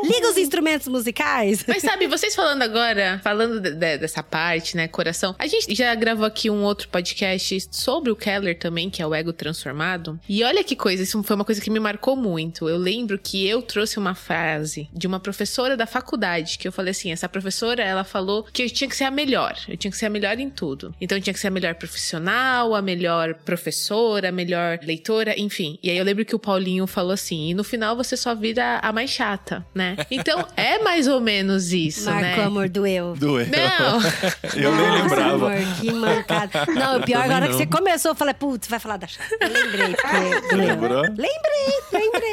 S2: Liga os instrumentos musicais.
S3: Mas sabe, vocês falando agora, falando de- de- dessa parte, né, coração, a gente já gravou aqui um outro podcast sobre o Keller também, que é o Ego Transformado. E olha que coisa, isso foi uma coisa que me marcou muito. Eu lembro que eu trouxe uma frase de uma professora da faculdade, que eu falei assim, essa professora, ela falou que eu tinha que ser a melhor, eu tinha que ser a melhor em tudo. Então eu tinha que ser a melhor profissional, a melhor professora, a melhor leitora, enfim. E aí eu lembro que o Paulinho falou assim, e no final você só vira a mais chata, né? Então é mais ou menos isso,
S2: Marco,
S3: né?
S2: amor, doeu.
S1: Doeu.
S3: Não,
S1: Eu nem
S2: Nossa,
S1: lembrava.
S2: Amor, que mancada. Não, o pior, agora que você começou, eu falei, putz, vai falar da chata. Eu lembrei, porque doeu.
S1: Lembrou?
S2: Lembrei, lembrei.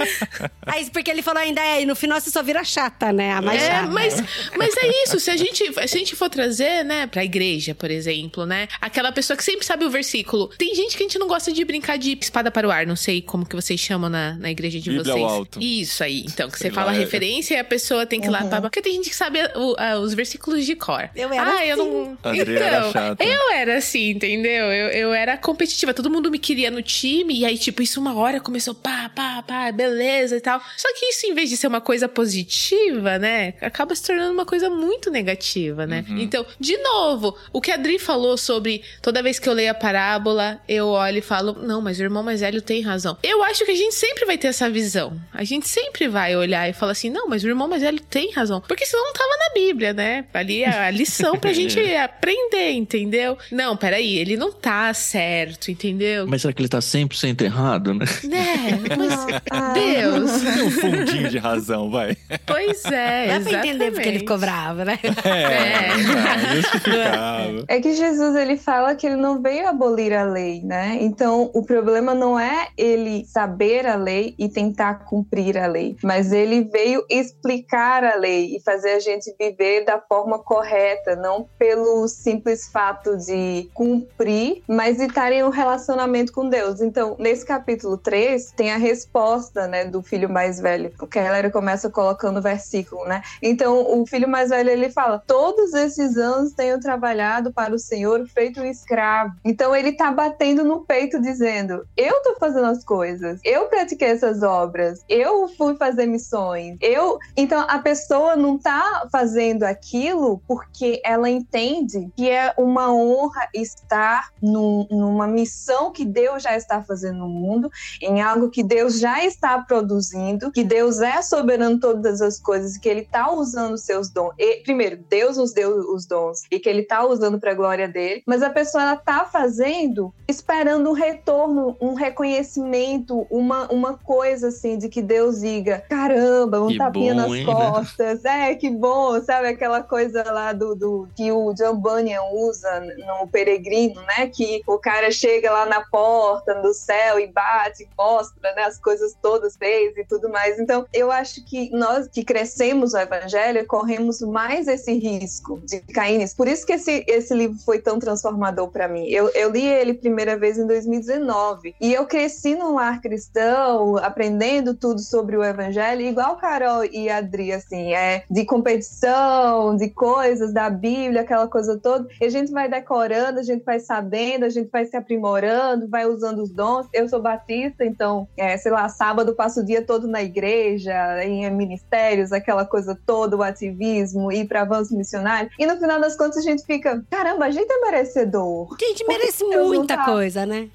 S2: Aí, porque ele falou ainda, é, e no final você só vira chata, né? A mais
S3: É,
S2: chata.
S3: mas, mas é isso. Se a, gente, se a gente for trazer, né, pra igreja, por exemplo, né? Aquela pessoa que sempre sabe o versículo. Tem gente que a gente não gosta de brincar de espada para o ar. Não sei como que vocês chamam na, na igreja de
S1: Bíblia
S3: vocês.
S1: ao alto.
S3: Isso aí. Então, que
S1: Sei
S3: você fala
S1: lá, é-
S3: referência e a pessoa tem que ir lá. Pra... Porque tem gente que sabe o- a- os versículos de cor.
S2: Eu era
S3: Ah, eu
S2: assim.
S3: não.
S1: A Adri
S3: então,
S1: era
S3: eu era assim, entendeu? Eu, eu era competitiva. Todo mundo me queria no time. E aí, tipo, isso uma hora começou pá, pá, pá, beleza e tal. Só que isso, em vez de ser uma coisa positiva, né? Acaba se tornando uma coisa muito negativa, né?
S1: Uhum.
S3: Então, de novo, o que a Adri falou sobre toda vez que eu leio a parábola, eu olho e falo, não, mas o irmão mais velho tem razão. Eu acho que a gente sempre vai ter essa visão. A gente sempre vai olhar e falar assim, não, mas o irmão mais velho tem razão. Porque senão não tava na Bíblia, né? Ali é a lição pra gente aprender, entendeu? Não, peraí, ele não tá certo, entendeu?
S4: Mas será que ele tá 100% errado, né?
S3: Né? Mas, Deus.
S1: Tem um fundinho de razão, vai.
S3: Pois é,
S2: Dá pra entender porque ele ficou bravo, né?
S3: É.
S1: tá, justificável.
S5: É que Jesus ele fala que ele não veio abolir a lei, né? Então o problema não é ele saber a lei e tentar cumprir a lei, mas ele veio explicar a lei e fazer a gente viver da forma correta, não pelo simples fato de cumprir, mas de estar em um relacionamento com Deus. Então, nesse capítulo 3, tem a resposta, né, do filho mais velho. O Keller começa colocando o versículo, né? Então, o filho mais velho ele fala: Todos esses anos tenho trabalhado para o Senhor feito um escravo. Então, ele tá batendo no peito, dizendo: Eu tô fazendo as coisas, eu pratiquei essas obras, eu fui fazer missões, eu. Então, a pessoa não tá fazendo aquilo porque ela entende que é uma honra estar num- numa missão que Deus já está fazendo no mundo, em algo que Deus já está produzindo, que Deus é soberano todas as coisas, que ele está usando os dons. E, primeiro, Deus nos deu os dons e que ele está usando para a glória dele, mas a pessoa ela tá fazendo esperando um retorno, um reconhecimento, uma, uma coisa assim de que Deus diga: caramba, um
S4: Que
S5: tapinha
S4: bom,
S5: nas
S4: hein, né?
S5: costas, é que bom, sabe aquela coisa lá do, do que o John Bunyan usa no Peregrino, né? Que o cara chega lá na porta do céu e bate, mostra né, as coisas todas fez e tudo mais. Então, eu acho que nós que crescemos no Evangelho corremos mais esse risco de cair nisso. Por isso que esse, esse livro foi tão transformador para mim. Eu, eu li ele primeira vez em 2019 e eu cresci num lar cristão, aprendendo tudo sobre o Evangelho, igual Carol e Adri, assim, é de competição, de coisas da Bíblia, aquela coisa toda. E a gente vai decorando, a gente vai sabendo, a gente vai se aprimorando, vai usando os dons. Eu sou batista, então, é, sei lá, sábado passo o dia todo na igreja, em ministérios, aquela coisa toda, o ativismo, ir para avanço missionário. E no final das contas a gente fica, caramba, a gente é merecedor.
S2: A gente merece muita
S5: tá-
S2: coisa, né?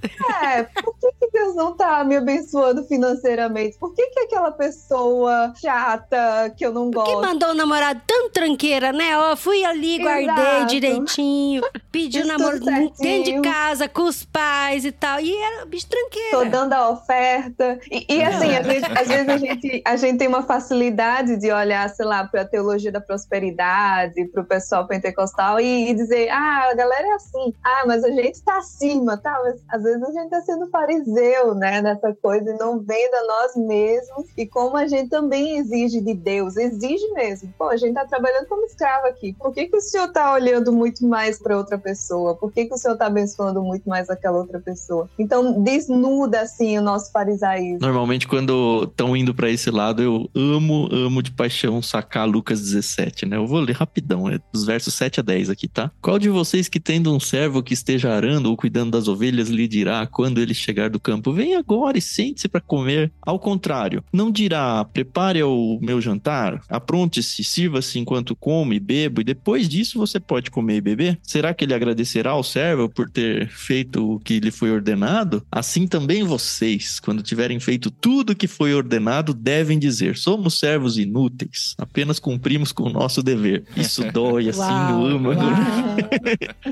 S5: É, por que, que Deus não tá me abençoando financeiramente? Por que, que aquela pessoa chata que eu não
S2: Que
S5: gosto?
S2: mandou o namorado tão tranqueira, né? Ó, fui ali, guardei
S5: Exato.
S2: direitinho, pedi o namoro
S5: tudo
S2: dentro de casa, com os pais e tal. E era bicho tranqueira.
S5: Tô dando a oferta. E, e, assim, às vezes, às vezes a, gente, a gente tem uma facilidade de olhar, sei lá, para a teologia da prosperidade, para o pessoal pentecostal e, e dizer, ah, a galera é assim, ah, mas a gente tá acima, tá? Mas às vezes a gente tá sendo fariseu, né, nessa coisa e não vendo a nós mesmos e como a gente também exige de Deus, exige mesmo. Pô, a gente tá trabalhando como escravo aqui. Por que, que o senhor tá olhando muito mais para outra pessoa? Por que, que o senhor tá abençoando muito mais aquela outra pessoa? Então, desnuda, assim, o nosso farisaísmo.
S4: Normalmente, quando estão indo pra esse lado, eu amo, amo de paixão sacar Lucas 17, né? Eu vou ler rapidão, é dos versos 7 a 10 aqui, tá? Qual de vocês que tendo um servo que esteja arando ou cuidando das ovelhas lhe dirá quando ele chegar do campo, vem agora e sente-se para comer? Ao contrário, não dirá, prepare o meu jantar, apronte-se, sirva-se enquanto como e bebo, e depois disso você pode comer e beber? Será que ele agradecerá ao servo por ter feito o que lhe foi ordenado? Assim também vocês, quando tiverem feito tudo o que foi ordenado, devem dizer: somos servos inúteis, apenas cumprimos com o nosso dever. Isso dói assim
S2: Uau,
S4: no âmago,
S2: uau.
S4: né?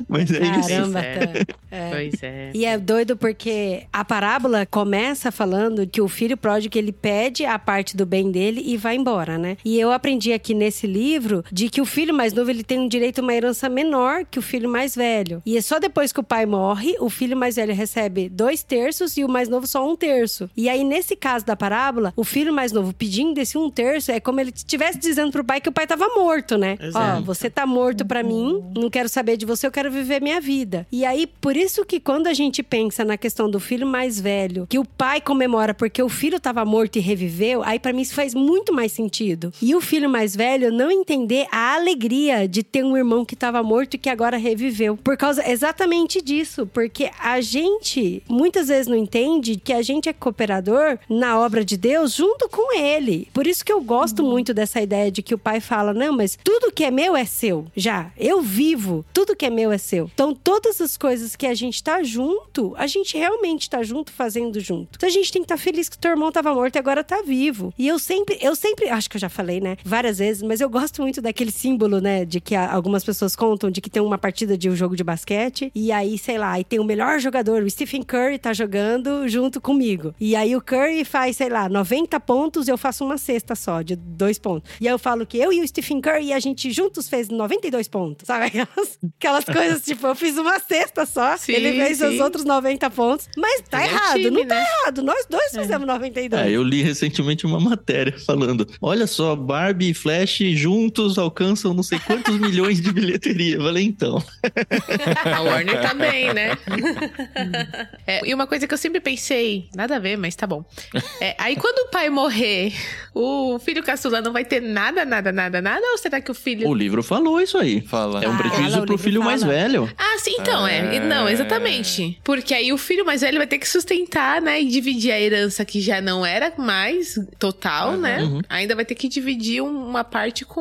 S4: Mas é isso.
S2: Caramba,
S3: É.
S2: É.
S3: Pois é.
S2: E é doido porque a parábola começa falando que o filho pródigo ele pede a parte do bem dele e vai embora, né? E eu aprendi aqui nesse livro de que o filho mais novo ele tem um direito a uma herança menor que o filho mais velho. E é só depois que o pai morre, o filho mais velho recebe dois terços e o mais novo só um terço. E aí, nesse caso da parábola, o filho mais novo pedindo esse um terço é como ele estivesse dizendo pro pai que o pai tava morto, né? Ó,
S3: Exato.
S2: você tá morto pra mim, não quero saber de você, eu quero viver minha vida. E aí, por isso que quando a gente pensa na questão do filho mais velho, que o pai comemora porque o filho tava morto e reviveu, aí pra mim isso faz muito mais sentido. E o filho mais velho não entender a alegria de ter um irmão que tava morto e que agora reviveu. Por causa exatamente disso, porque a gente muitas vezes não entende que a gente é cooperador na obra de Deus junto com ele. Por isso que eu gosto muito dessa ideia de que o pai fala: "Não, mas tudo que é meu é seu. Já, eu vivo, tudo que é meu é seu". Então, todas as coisas que a gente tá junto, a gente realmente tá junto fazendo junto. Então, a gente tem que estar feliz que teu irmão tava morto e agora tá vivo. E eu sempre, eu sempre, acho que eu já falei, né, várias vezes, mas eu gosto muito daquele símbolo, né, de que algumas pessoas contam de que tem uma partida de um jogo de basquete e aí, sei lá, e tem o melhor jogador, o Stephen Curry tá jogando junto comigo. E aí o Curry faz, sei lá, 90 pontos, eu faço uma cesta só de dois pontos. E aí eu falo que eu e o Stephen Curry a gente juntos fez 92 pontos, sabe? Aquelas, aquelas coisas tipo, eu fiz uma cesta só,
S3: Sim,
S2: ele fez os
S3: sim.
S2: outros 90 pontos, mas tá
S3: é
S2: errado,
S3: time,
S2: não tá
S3: né?
S2: errado. Nós dois fizemos 92.
S4: É, eu li recentemente uma matéria falando: olha só, Barbie e Flash juntos alcançam não sei quantos milhões de bilheteria. Eu falei, então.
S3: A Warner também, né? É, e uma coisa que eu sempre pensei, nada a ver, mas tá bom. É, aí quando o pai morrer, o filho caçula não vai ter nada, nada, nada, nada? Ou será que o filho.
S4: O livro falou isso aí.
S1: Fala.
S4: É um
S2: Ah,
S4: prejuízo
S2: ela, o
S4: pro filho mais
S2: fala.
S4: velho.
S3: Ah, sim, então, é.
S1: É.
S3: Não, exatamente. Porque aí o filho mais velho vai ter que sustentar, né? E dividir a herança que já não era mais total, né?
S4: Uhum.
S3: Ainda vai ter que dividir um- uma parte com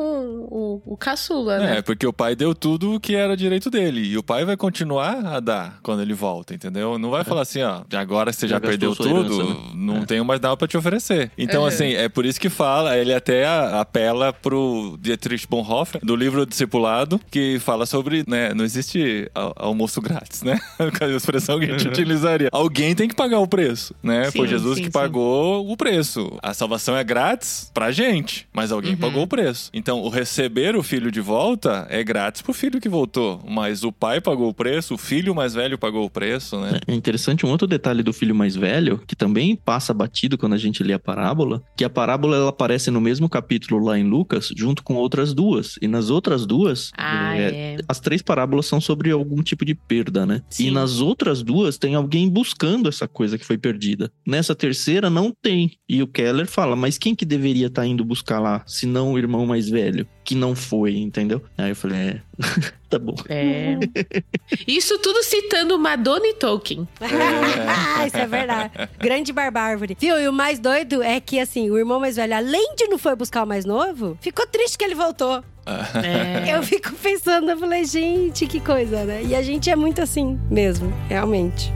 S3: o, o caçula, né?
S1: É, porque o pai deu tudo o que era direito dele. E o pai vai continuar a dar quando ele volta, entendeu? Não vai falar assim, ó, agora você já,
S4: Já
S1: perdeu tudo,
S4: herança, né?
S1: não tenho mais nada pra te oferecer. Então,
S3: Uhum.
S1: assim, é por isso que fala, ele até apela pro Dietrich Bonhoeffer, do livro Discipulado, que fala sobre, né, não existe al- almoço grátis, né? a expressão que a gente utilizaria. Alguém tem que pagar o preço, né?
S3: Sim,
S1: Foi Jesus
S3: sim,
S1: que
S3: sim.
S1: pagou o preço. A salvação é grátis pra gente, mas alguém
S3: Uhum.
S1: pagou o preço. Então, o receber o filho de volta é grátis pro filho que voltou, mas o pai pagou o preço, o filho mais velho pagou o preço, né?
S4: É interessante um outro detalhe do filho mais velho, que também passa batido quando a gente lê a parábola, que a parábola ela aparece no mesmo capítulo lá em Lucas, junto com outras duas. E nas outras duas,
S3: Ah,
S4: é,
S3: é.
S4: as três parábolas são sobre algum tipo de perda, né?
S3: Sim.
S4: E nas outras duas tem alguém buscando essa coisa que foi perdida. Nessa terceira não tem. E o Keller fala, mas quem que deveria estar indo buscar lá, se não o irmão mais velho? Que não foi, entendeu? Aí eu falei, é, tá bom.
S3: É. Isso tudo citando Madonna e Tolkien.
S2: Isso é verdade. Grande barbárvore. Viu? E o mais doido é que, assim, o irmão mais velho, além de não foi buscar o mais novo, ficou triste que ele voltou.
S3: É.
S2: Eu fico pensando, eu falei, gente, que coisa, né? E a gente é muito assim mesmo, realmente.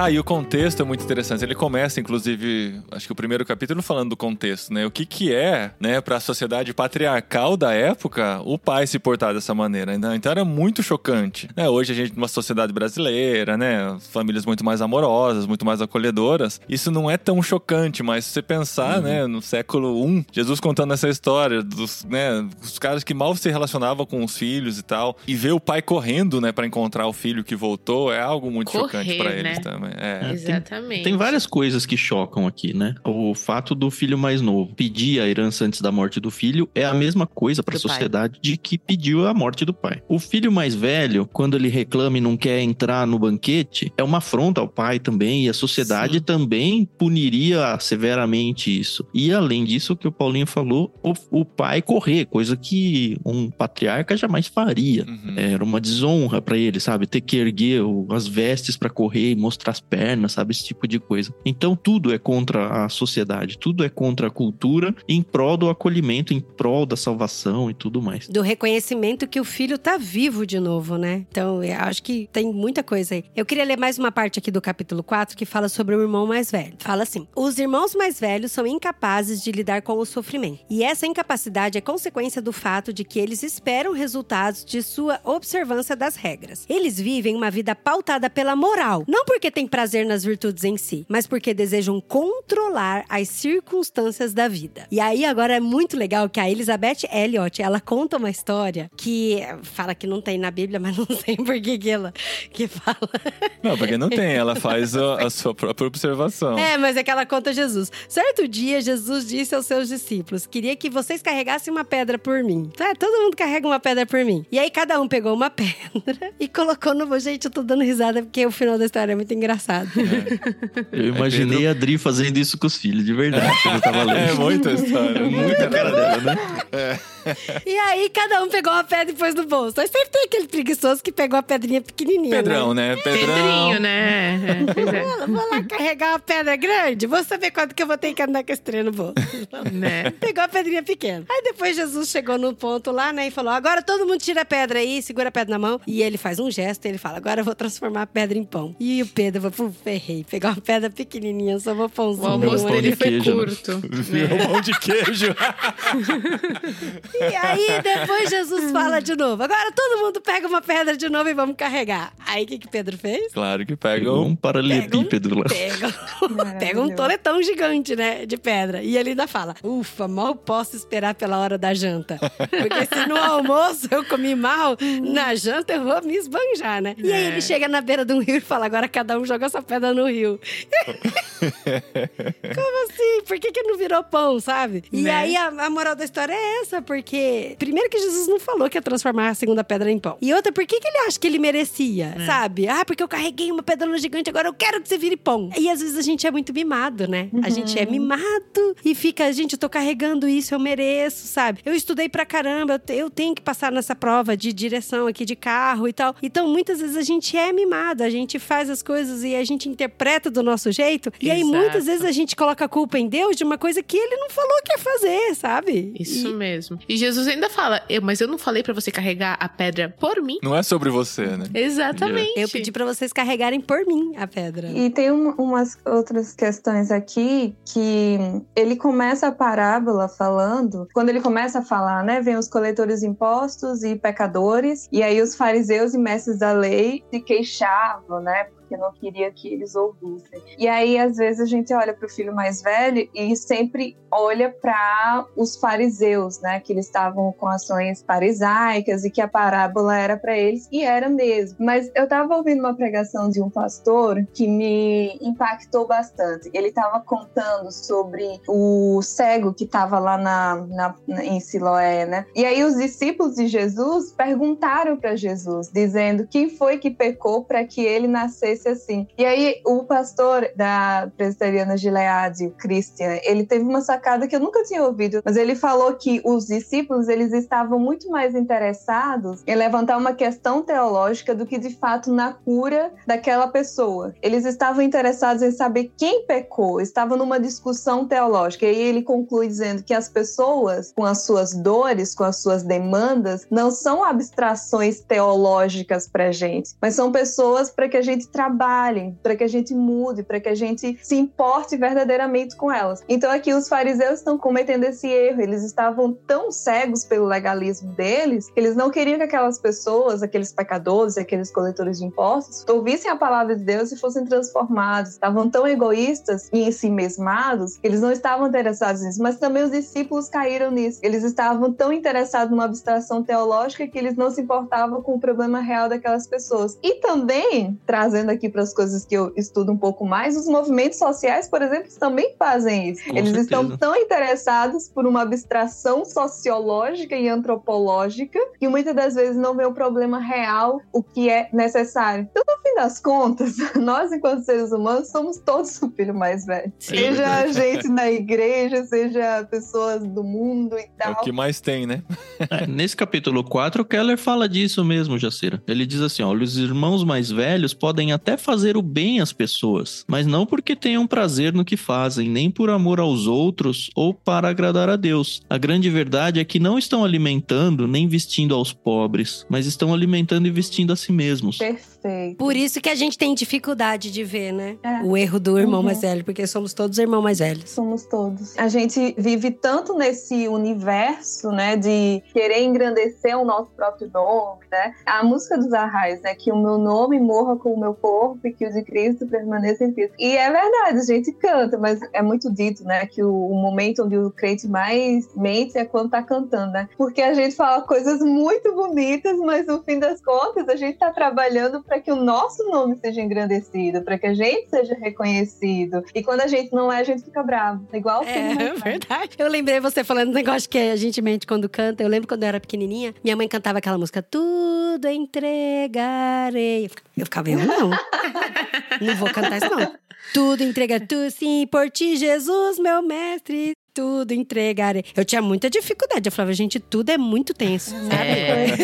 S1: Ah, e o contexto é muito interessante. Ele começa, inclusive, acho que o primeiro capítulo falando do contexto, né? O que que é, né, para a sociedade patriarcal da época, o pai se portar dessa maneira. né? Então era muito chocante. Né? Hoje a gente numa sociedade brasileira, né, famílias muito mais amorosas, muito mais acolhedoras. Isso não é tão chocante, mas se você pensar, né, no século I, Jesus contando essa história dos, né, os caras que mal se relacionavam com os filhos e tal, e ver o pai correndo, né, para encontrar o filho que voltou, é algo muito
S3: Correr,
S1: chocante para eles
S3: né?
S1: também. É.
S4: É, tem-
S3: Exatamente.
S4: Tem várias coisas que chocam aqui, né? O fato do filho mais novo pedir a herança antes da morte do filho é a mesma coisa para a
S3: Do pai.
S4: sociedade de que pediu a morte do pai. O filho mais velho, quando ele reclama e não quer entrar no banquete, é uma afronta ao pai também e a sociedade
S3: Sim.
S4: também puniria severamente isso. E além disso, o que o Paulinho falou, o, o pai correr, coisa que um patriarca jamais faria.
S1: Uhum.
S4: Era uma desonra pra ele, sabe? Ter que erguer o- as vestes pra correr e mostrar as pernas, sabe? Esse tipo de coisa. Então tudo é contra a sociedade, tudo é contra a cultura, em prol do acolhimento, em prol da salvação e tudo mais.
S2: Do reconhecimento que o filho tá vivo de novo, né? Então, acho que tem muita coisa aí. Eu queria ler mais uma parte aqui do capítulo 4 que fala sobre o irmão mais velho. Fala assim: Os irmãos mais velhos são incapazes de lidar com o sofrimento. E essa incapacidade é consequência do fato de que eles esperam resultados de sua observância das regras. Eles vivem uma vida pautada pela moral, não porque têm prazer nas virtudes em si, mas porque desejam controlar as circunstâncias da vida. E aí agora é muito legal que a Elizabeth Elliot, ela conta uma história que fala que não tem na Bíblia, mas não sei por que que ela que fala.
S1: Não, porque não tem, ela faz a, a sua própria observação.
S2: É, mas é que ela conta Jesus. Certo dia, Jesus disse aos seus discípulos: Queria que vocês carregassem uma pedra por mim. Tá, todo mundo carrega uma pedra por mim. E aí cada um pegou uma pedra e colocou no. Gente, eu tô dando risada porque o final da história é muito engraçado.
S4: Eu imaginei a Dri fazendo isso com os filhos, de verdade, eu tava lendo.
S1: É muita história.
S4: Muita cara dela, né?
S2: E aí cada um pegou uma pedra e pôs no bolso. Aí sempre tem aquele preguiçoso que pegou a pedrinha pequenininha.
S1: Pedrão,
S2: Né?
S1: né? Pedrão.
S3: Pedrinho, né? É, é.
S2: Vou vou lá carregar uma pedra grande, vou saber quanto que eu vou ter que andar com esse trem no bolso.
S3: né?
S2: Pegou a pedrinha pequena. Aí depois Jesus chegou no ponto lá, né? E falou: agora todo mundo tira a pedra aí, segura a pedra na mão. E ele faz um gesto e ele fala: agora eu vou transformar a pedra em pão. E o Pedro falou: puf, ferrei. Pegar uma pedra pequenininha, só vou
S3: O
S2: pãozinho.
S3: almoço
S4: pão
S3: dele
S4: de
S3: foi
S4: queijo, né?
S3: curto.
S1: Virou pão de queijo.
S2: E aí depois Jesus fala de novo: agora todo mundo pega uma pedra de novo e vamos carregar. Aí o que, que Pedro fez?
S1: Claro que pegam.
S4: um paralelepípedo lá.
S2: Pega, pega um toletão gigante, né? De pedra. E ele ainda fala: Ufa, mal posso esperar pela hora da janta. Porque se no almoço eu comi mal, na janta eu vou me esbanjar, né? E aí
S3: É.
S2: ele chega na beira de um rio e fala: Agora cada um joga essa pedra no rio. Como assim? Por que, que não virou pão, sabe? E
S3: Né?
S2: aí a, a moral da história é essa, porque primeiro que Jesus não falou que ia transformar a segunda pedra em pão. E outra, por que, que ele acha que ele merecia?
S3: É.
S2: sabe? Ah, porque eu carreguei uma pedra gigante, agora eu quero que você vire pão. E às vezes a gente é muito mimado, né? A gente é mimado e fica, gente, eu tô carregando isso, eu mereço, sabe? Eu estudei pra caramba, eu tenho que passar nessa prova de direção aqui de carro e tal. Então, muitas vezes a gente é mimado, a gente faz as coisas e a gente interpreta do nosso jeito. E aí,
S3: Exato.
S2: muitas vezes a gente coloca a culpa em Deus de uma coisa que ele não falou que ia fazer, sabe?
S3: Isso
S2: E-
S3: mesmo. E Jesus ainda fala, eu, mas eu não falei pra você carregar a pedra por mim.
S1: Não é sobre você, né?
S3: Exatamente.
S2: Eu pedi pra vocês carregarem por mim a pedra.
S5: E tem um- umas outras questões aqui que ele começa a parábola falando, quando ele começa a falar, né, vem os coletores de impostos e pecadores, e aí os fariseus e mestres da lei se queixavam, né, porque não queria que eles ouvissem. E aí às vezes a gente olha para o filho mais velho e sempre olha para os fariseus, né, que eles estavam com ações farisaicas e que a parábola era para eles e era mesmo. Mas eu estava ouvindo uma pregação de um pastor que me impactou bastante. Ele estava contando sobre o cego que estava lá na- na- em Siloé, né? E aí os discípulos de Jesus perguntaram para Jesus, dizendo quem foi que pecou para que ele nascesse assim. E aí o pastor da presbiteriana Gilead, o Christian, ele teve uma sacada que eu nunca tinha ouvido, mas ele falou que os discípulos eles estavam muito mais interessados em levantar uma questão teológica do que de fato na cura daquela pessoa. Eles estavam interessados em saber quem pecou, estavam numa discussão teológica. E aí ele conclui dizendo que as pessoas, com as suas dores, com as suas demandas, não são abstrações teológicas para gente, mas são pessoas para que a gente trabalhe, para que a gente mude, para que a gente se importe verdadeiramente com elas. Então aqui os fariseus estão cometendo esse erro. Eles estavam tão cegos pelo legalismo deles que eles não queriam que aquelas pessoas, aqueles pecadores, aqueles coletores de impostos, ouvissem a palavra de Deus e fossem transformados. Estavam tão egoístas e em si mesmados que eles não estavam interessados nisso. Mas também os discípulos caíram nisso. Eles estavam tão interessados numa abstração teológica que eles não se importavam com o problema real daquelas pessoas. E também, trazendo aqui para as coisas que eu estudo um pouco mais, os movimentos sociais, por exemplo, também fazem isso.
S4: Com
S5: eles
S4: certeza.
S5: estão tão interessados por uma abstração sociológica e antropológica que muitas das vezes não vê o problema real, o que é necessário. Então, no fim das contas, nós, enquanto seres humanos, somos todos o filho mais velho. Seja a gente na igreja, seja pessoas do mundo e
S1: É
S5: tal.
S1: o que mais tem, né?
S4: É, nesse capítulo 4, o Keller fala disso mesmo, Jacira. Ele diz assim: ó, os irmãos mais velhos podem até fazer o bem às pessoas, mas não porque tenham prazer no que fazem, nem por amor aos outros ou para agradar a Deus. A grande verdade é que não estão alimentando nem vestindo aos pobres, mas estão alimentando e vestindo a si mesmos.
S5: Perfeito.
S2: Por isso que a gente tem dificuldade de ver, né?
S5: É.
S2: O erro do irmão
S5: Uhum.
S2: mais velho, porque somos todos irmãos mais velhos.
S5: Somos todos. A gente vive tanto nesse universo, né, de querer engrandecer o nosso próprio nome, né? A música dos Arrais, né, que o meu nome morra com o meu corpo e que o de Cristo permaneça em Cristo. E é verdade, a gente canta, mas é muito dito, né, que o, o momento onde o crente mais mente é quando tá cantando, né? Porque a gente fala coisas muito bonitas, mas no fim das contas a gente tá trabalhando para que o nosso nome seja engrandecido, para que a gente seja reconhecido. E quando a gente não é, a gente fica bravo. Igual o filho mais
S2: É
S5: velho.
S2: verdade. Eu lembrei você falando um negócio que a gente mente quando canta. Eu lembro quando eu era pequenininha, minha mãe cantava aquela música Tudo entregarei. Eu ficava- Eu não. não vou cantar isso, não. Tudo entregar, tu sim, por ti, Jesus, meu mestre. Tudo entregarei. Eu tinha muita dificuldade. Eu falava, gente, tudo é muito tenso, sabe?
S3: É.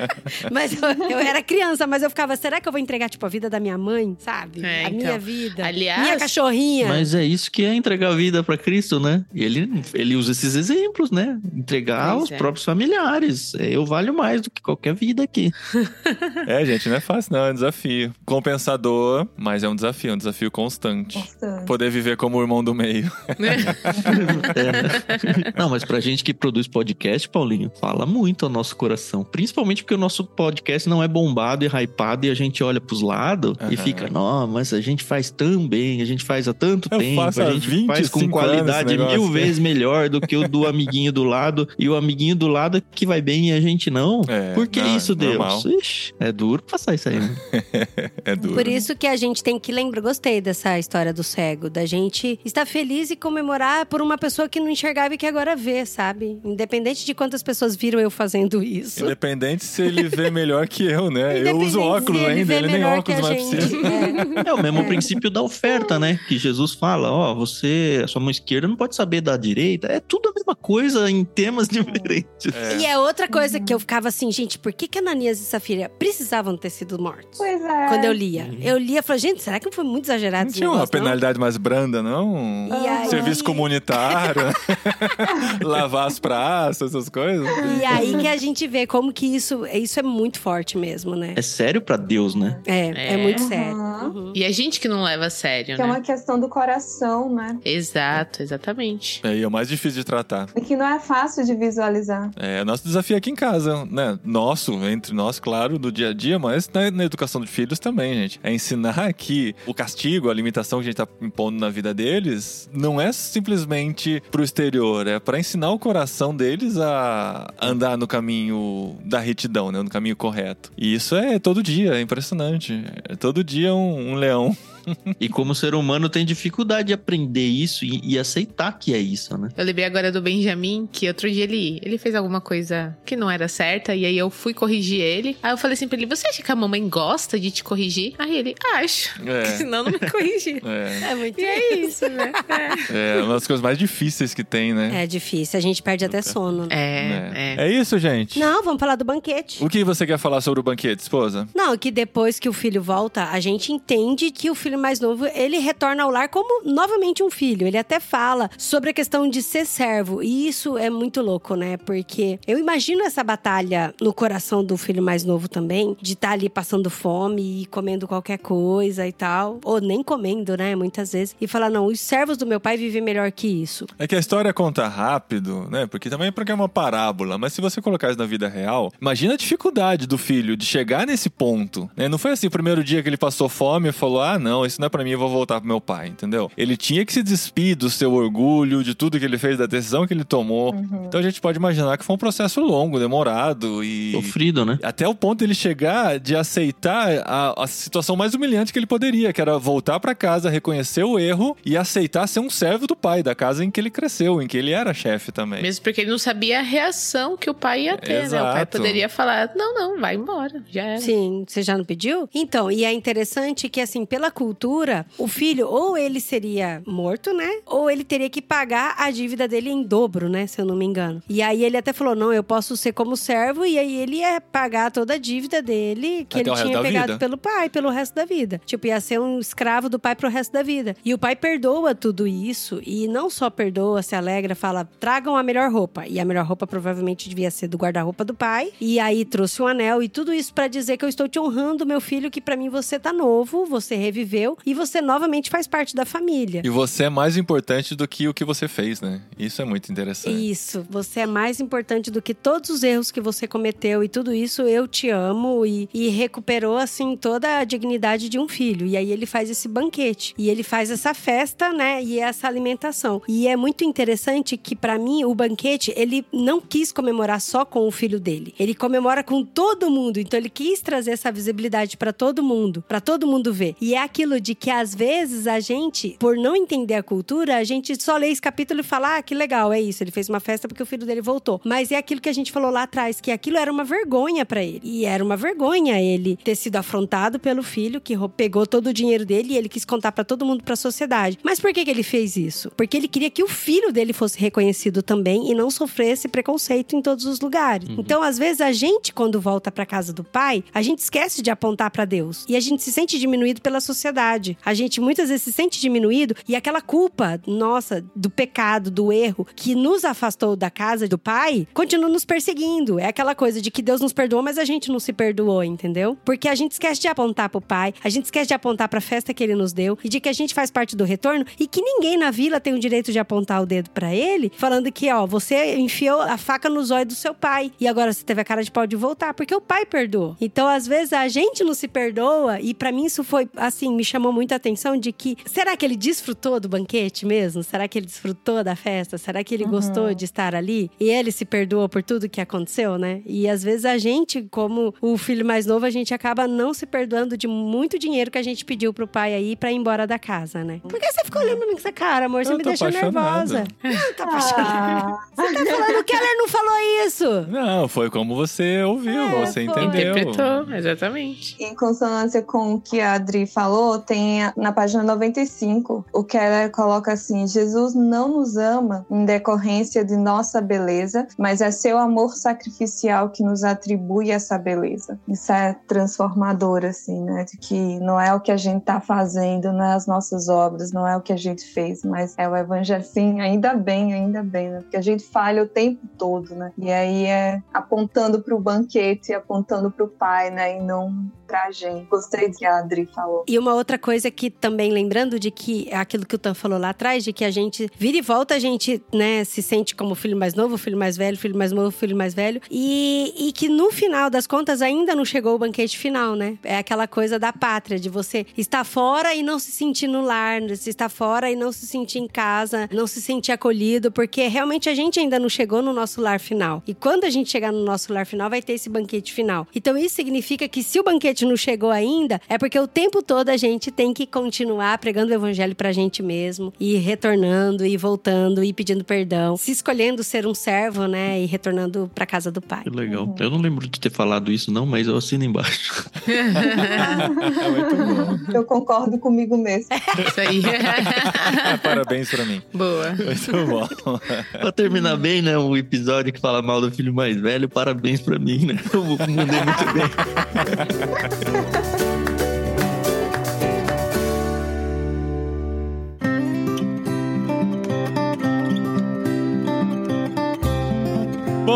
S2: Mas eu, eu era criança, mas eu ficava, será que eu vou entregar, tipo, a vida da minha mãe, sabe?
S3: É,
S2: a
S3: então.
S2: minha vida.
S3: Aliás-
S2: minha cachorrinha.
S4: Mas é isso que é entregar a vida para Cristo, né? E ele, ele usa esses exemplos, né? Entregar
S3: Pois
S4: aos
S3: é.
S4: próprios familiares. É, Eu valho mais do que qualquer vida aqui.
S1: É, gente, não é fácil, não. É um desafio. Compensador, mas é um desafio, um desafio constante.
S5: Bastante.
S1: Poder viver como o irmão do meio.
S4: É. Não, mas pra gente que produz podcast, Paulinho, fala muito ao nosso coração. Principalmente porque o nosso podcast não é bombado e hypado e a gente olha pros lados e
S1: Aham.
S4: fica, não, mas a gente faz tão bem, a gente faz há tanto
S1: Eu
S4: tempo, a gente faz com
S1: 25 anos
S4: qualidade mil vezes melhor do que o do amiguinho do lado e o amiguinho do lado que vai bem e a gente não.
S1: É,
S4: Por que
S1: não,
S4: isso, Deus? Ixi, é duro passar isso aí. Né?
S1: É duro.
S2: Por isso que a gente tem que lembrar, gostei dessa história do cego, da gente estar feliz e comemorar por uma pessoa pessoa que não enxergava e que agora vê, sabe? Independente de quantas pessoas viram eu fazendo isso.
S1: Independente se ele vê melhor que eu, né? Eu uso óculos
S2: se
S1: ainda, ele nem óculos mais precisa.
S2: É.
S4: É o mesmo princípio da oferta, né? Que Jesus fala, ó, você, a sua mão esquerda não pode saber da direita. É tudo a mesma coisa em temas diferentes.
S1: É.
S2: E é outra coisa que eu ficava assim, gente, por que, que Ananias e Safira precisavam ter sido mortos?
S5: Pois é.
S2: Quando eu lia. Eu lia e falei, gente, será que não foi muito exagerado
S1: Não tinha uma
S2: negócio, não?
S1: penalidade mais branda, não?
S2: E aí-
S1: Serviço comunitário, lavar as praças, essas coisas.
S2: E aí que a gente vê como que isso, isso é muito forte mesmo, né?
S4: É sério pra Deus, né?
S2: É, é,
S3: É.
S2: muito
S5: Uhum.
S2: sério. Uhum.
S3: E a gente que não leva a sério,
S5: Que é
S3: né?
S5: uma questão do coração, né?
S3: Exato, exatamente.
S1: É, e é o mais difícil de tratar.
S5: E que não é fácil de visualizar.
S1: É nosso desafio aqui em casa, né? Nosso, entre nós, claro, do dia a dia, mas na, na educação de filhos também, gente. É ensinar que o castigo, a limitação que a gente tá impondo na vida deles, não é simplesmente pro exterior, é para ensinar o coração deles a andar no caminho da retidão, né? No caminho correto. E isso é todo dia, é impressionante. É todo dia um, um leão.
S4: E como o ser humano tem dificuldade de aprender isso e, e aceitar que é isso, né?
S3: Eu lembrei agora do Benjamin, que outro dia ele, ele fez alguma coisa que não era certa, e aí eu fui corrigir ele. Aí eu falei assim pra ele: Você acha que a mamãe gosta de te corrigir? Aí ele, acho.
S1: É.
S3: Senão não me corrigir.
S1: É,
S2: É muito
S3: E é isso, né? É.
S1: é uma das coisas mais difíceis que tem, né?
S2: É difícil, a gente perde até sono. né?
S3: É,
S1: É.
S3: é.
S1: é isso, gente.
S2: Não, vamos falar do banquete.
S1: O que você quer falar sobre o banquete, esposa?
S2: Não, que depois que o filho volta, a gente entende que o filho mais novo, ele retorna ao lar como novamente um filho. Ele até fala sobre a questão de ser servo. E isso é muito louco, né? Porque eu imagino essa batalha no coração do filho mais novo também, de estar ali passando fome e comendo qualquer coisa e tal. Ou nem comendo, né? Muitas vezes. E falar, não, os servos do meu pai vivem melhor que isso.
S1: É que a história conta rápido, né? Porque também é porque é uma parábola. Mas se você colocar isso na vida real, imagina a dificuldade do filho de chegar nesse ponto. Né? Não foi assim o primeiro dia que ele passou fome e falou: ah, não, isso não é pra mim, eu vou voltar pro meu pai, entendeu? Ele tinha que se despir do seu orgulho, de tudo que ele fez, da decisão que ele tomou.
S5: Uhum.
S1: Então a gente pode imaginar que foi um processo longo, demorado e.
S4: Sofrido, né?
S1: Até o ponto dele chegar de aceitar a, a situação mais humilhante que ele poderia, que era voltar pra casa, reconhecer o erro e aceitar ser um servo do pai, da casa em que ele cresceu, em que ele era chefe também.
S3: Mesmo porque ele não sabia a reação que o pai ia ter, né? O pai
S1: Exato.
S3: poderia falar: Não, não, vai embora. Já era.
S2: Sim, você já não pediu? Então, e é interessante que, assim, pela cultura, o filho, ou ele seria morto, né? Ou ele teria que pagar a dívida dele em dobro, né? Se eu não me engano. E aí ele até falou: não, eu posso ser como servo, e aí ele ia pagar toda a dívida dele que
S1: Até
S2: ele tinha pegado
S1: vida.
S2: pelo pai, pelo resto da vida. Tipo, ia ser um escravo do pai pro resto da vida. E o pai perdoa tudo isso, e não só perdoa, se alegra, fala: tragam a melhor roupa. E a melhor roupa provavelmente devia ser do guarda-roupa do pai. E aí trouxe um anel e tudo isso pra dizer que eu estou te honrando, meu filho, que pra mim você tá novo, você reviveu e você novamente faz parte da família.
S1: E você é mais importante do que o que você fez, né? Isso é muito interessante.
S2: Isso, você é mais importante do que todos os erros que você cometeu e tudo isso eu te amo e, e recuperou assim toda a dignidade de um filho. E aí ele faz esse banquete e ele faz essa festa, né? E essa alimentação. E é muito interessante que pra mim o banquete ele não quis comemorar só com o filho dele. Ele comemora com todo mundo. Então ele quis trazer essa visibilidade pra todo mundo, pra todo mundo ver. E é aquilo de que às vezes a gente, por não entender a cultura, a gente só lê esse capítulo e fala: "Ah, que legal, é isso, ele fez uma festa porque o filho dele voltou". Mas é aquilo que a gente falou lá atrás, que aquilo era uma vergonha pra ele. E era uma vergonha ele ter sido afrontado pelo filho que pegou todo o dinheiro dele e ele quis contar pra todo mundo, pra sociedade. Mas por que que ele fez isso? Porque ele queria que o filho dele fosse reconhecido também e não sofresse preconceito em todos os lugares. Então, às vezes a gente quando volta pra casa do pai, a gente esquece de apontar pra Deus e a gente se sente diminuído pela sociedade. A gente muitas vezes se sente diminuído e aquela culpa nossa do pecado, do erro que nos afastou da casa do pai, continua nos perseguindo. É aquela coisa de que Deus nos perdoou, mas a gente não se perdoou, entendeu? Porque a gente esquece de apontar pro pai, a gente esquece de apontar pra festa que ele nos deu e de que a gente faz parte do retorno e que ninguém na vila tem o direito de apontar o dedo pra ele, falando que, ó, você enfiou a faca nos olhos do seu pai e agora você teve a cara de pau de voltar, porque o pai perdoou. Então, às vezes a gente não se perdoa e pra mim isso foi assim, me chamou muito a atenção de que será que ele desfrutou do banquete mesmo? Será que ele desfrutou da festa? Será que ele gostou de estar ali? E ele se perdoou por tudo que aconteceu, né? E às vezes a gente, como o filho mais novo, a gente acaba não se perdoando de muito dinheiro que a gente pediu pro pai aí pra ir embora da casa, né? Por que você ficou olhando pra mim com essa cara, amor? Você
S1: Eu
S2: me deixou nervosa. Não, tá apaixonado.
S5: Ah,
S2: Você tá falando que o Keller não falou isso.
S1: Não, foi como você ouviu,
S2: É,
S1: você
S2: foi.
S1: entendeu.
S3: Interpretou, exatamente.
S5: Em consonância com o que a Adri falou, tem na página 95, o Keller coloca assim: Jesus não nos ama em decorrência de nossa beleza, mas é seu amor sacrificial que nos atribui essa beleza. Isso é transformador, assim, né? De que não é o que a gente tá fazendo, não é as nossas obras, não é o que a gente fez, mas é o evangelho. Sim, ainda bem, ainda bem, né? Porque a gente falha o tempo todo, né? E aí é apontando pro banquete, apontando pro pai, né? E não pra gente. Gostei do que a Adri falou.
S2: E uma outra coisa que também lembrando de que é aquilo que o Tan falou lá atrás, de que a gente vira e volta, a gente, né, se sente como filho mais novo, filho mais velho, filho mais novo, filho mais velho. E, e que no final das contas ainda não chegou o banquete final, né? É aquela coisa da pátria, de você estar fora e não se sentir no lar, se estar fora e não se sentir em casa, não se sentir acolhido, porque realmente a gente ainda não chegou no nosso lar final. E quando a gente chegar no nosso lar final, vai ter esse banquete final. Então isso significa que se o banquete não chegou ainda, é porque o tempo todo a gente tem que continuar pregando o evangelho pra gente mesmo, e retornando, e voltando, e pedindo perdão, se escolhendo ser um servo, né, e retornando pra casa do pai.
S4: Que legal. Eu não lembro de ter falado isso, não, mas eu assino embaixo.
S1: É muito bom.
S5: Eu concordo comigo mesmo.
S3: Isso aí.
S1: Parabéns pra mim.
S3: Boa.
S1: Muito bom.
S4: pra terminar bem, né? O episódio que fala mal do filho mais velho, parabéns pra mim, né? Eu mandei muito bem. Bye.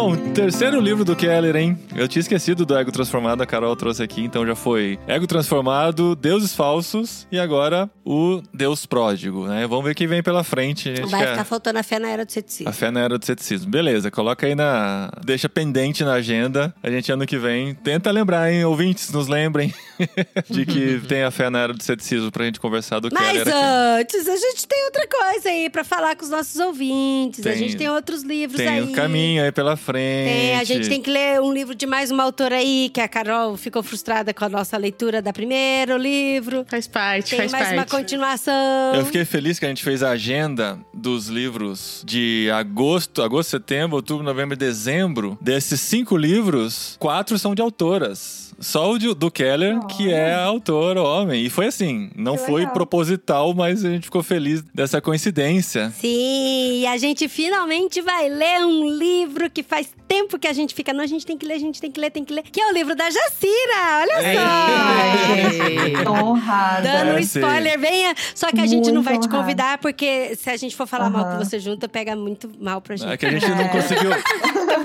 S1: Bom, terceiro livro do Keller, hein? Eu tinha esquecido do Ego Transformado, a Carol trouxe aqui, então já foi Ego Transformado, Deuses Falsos e agora o Deus Pródigo, né? Vamos ver o que vem pela frente. A
S2: Vai
S1: quer-
S2: ficar faltando a fé na era do
S1: A
S2: ceticismo.
S1: fé na era do ceticismo. Beleza, coloca aí na. Deixa pendente na agenda. A gente ano que vem. Tenta lembrar, hein? Ouvintes, nos lembrem de que tem a fé na era do ceticismo pra gente conversar do
S2: Mas
S1: Keller aqui.
S2: antes, a gente tem outra coisa aí pra falar com os nossos ouvintes. a
S1: Tem-
S2: gente tem outros livros
S1: Tem
S2: aí.
S1: um caminho aí pela frente.
S2: Tem, a gente tem que ler um livro de mais uma autora aí, que a Carol ficou frustrada com a nossa leitura da primeiro livro.
S3: Faz parte,
S2: Tem
S3: faz
S2: mais uma
S3: parte.
S2: continuação.
S1: Eu fiquei feliz que a gente fez a agenda dos livros de agosto, agosto, setembro, outubro, novembro e dezembro. Desses cinco livros, quatro são de autoras. Só o de- do Keller, que é a autora, homem. E foi assim, não
S5: Que
S1: foi
S5: legal.
S1: proposital, mas a gente ficou feliz dessa coincidência.
S2: Sim, e a gente finalmente vai ler um livro que faz tempo que a gente fica. Não, a gente tem que ler, a gente tem que ler, tem que ler. Que é o livro da Jacira, olha só!
S3: Ei.
S5: Honrada.
S2: Dando um
S1: É,
S2: spoiler, venha. Só que a gente não
S5: Muito
S2: vai te
S5: honrada.
S2: convidar, porque se a gente for falar mal
S5: Aham.
S2: que você junta, pega muito mal pra gente.
S1: É que a gente não conseguiu.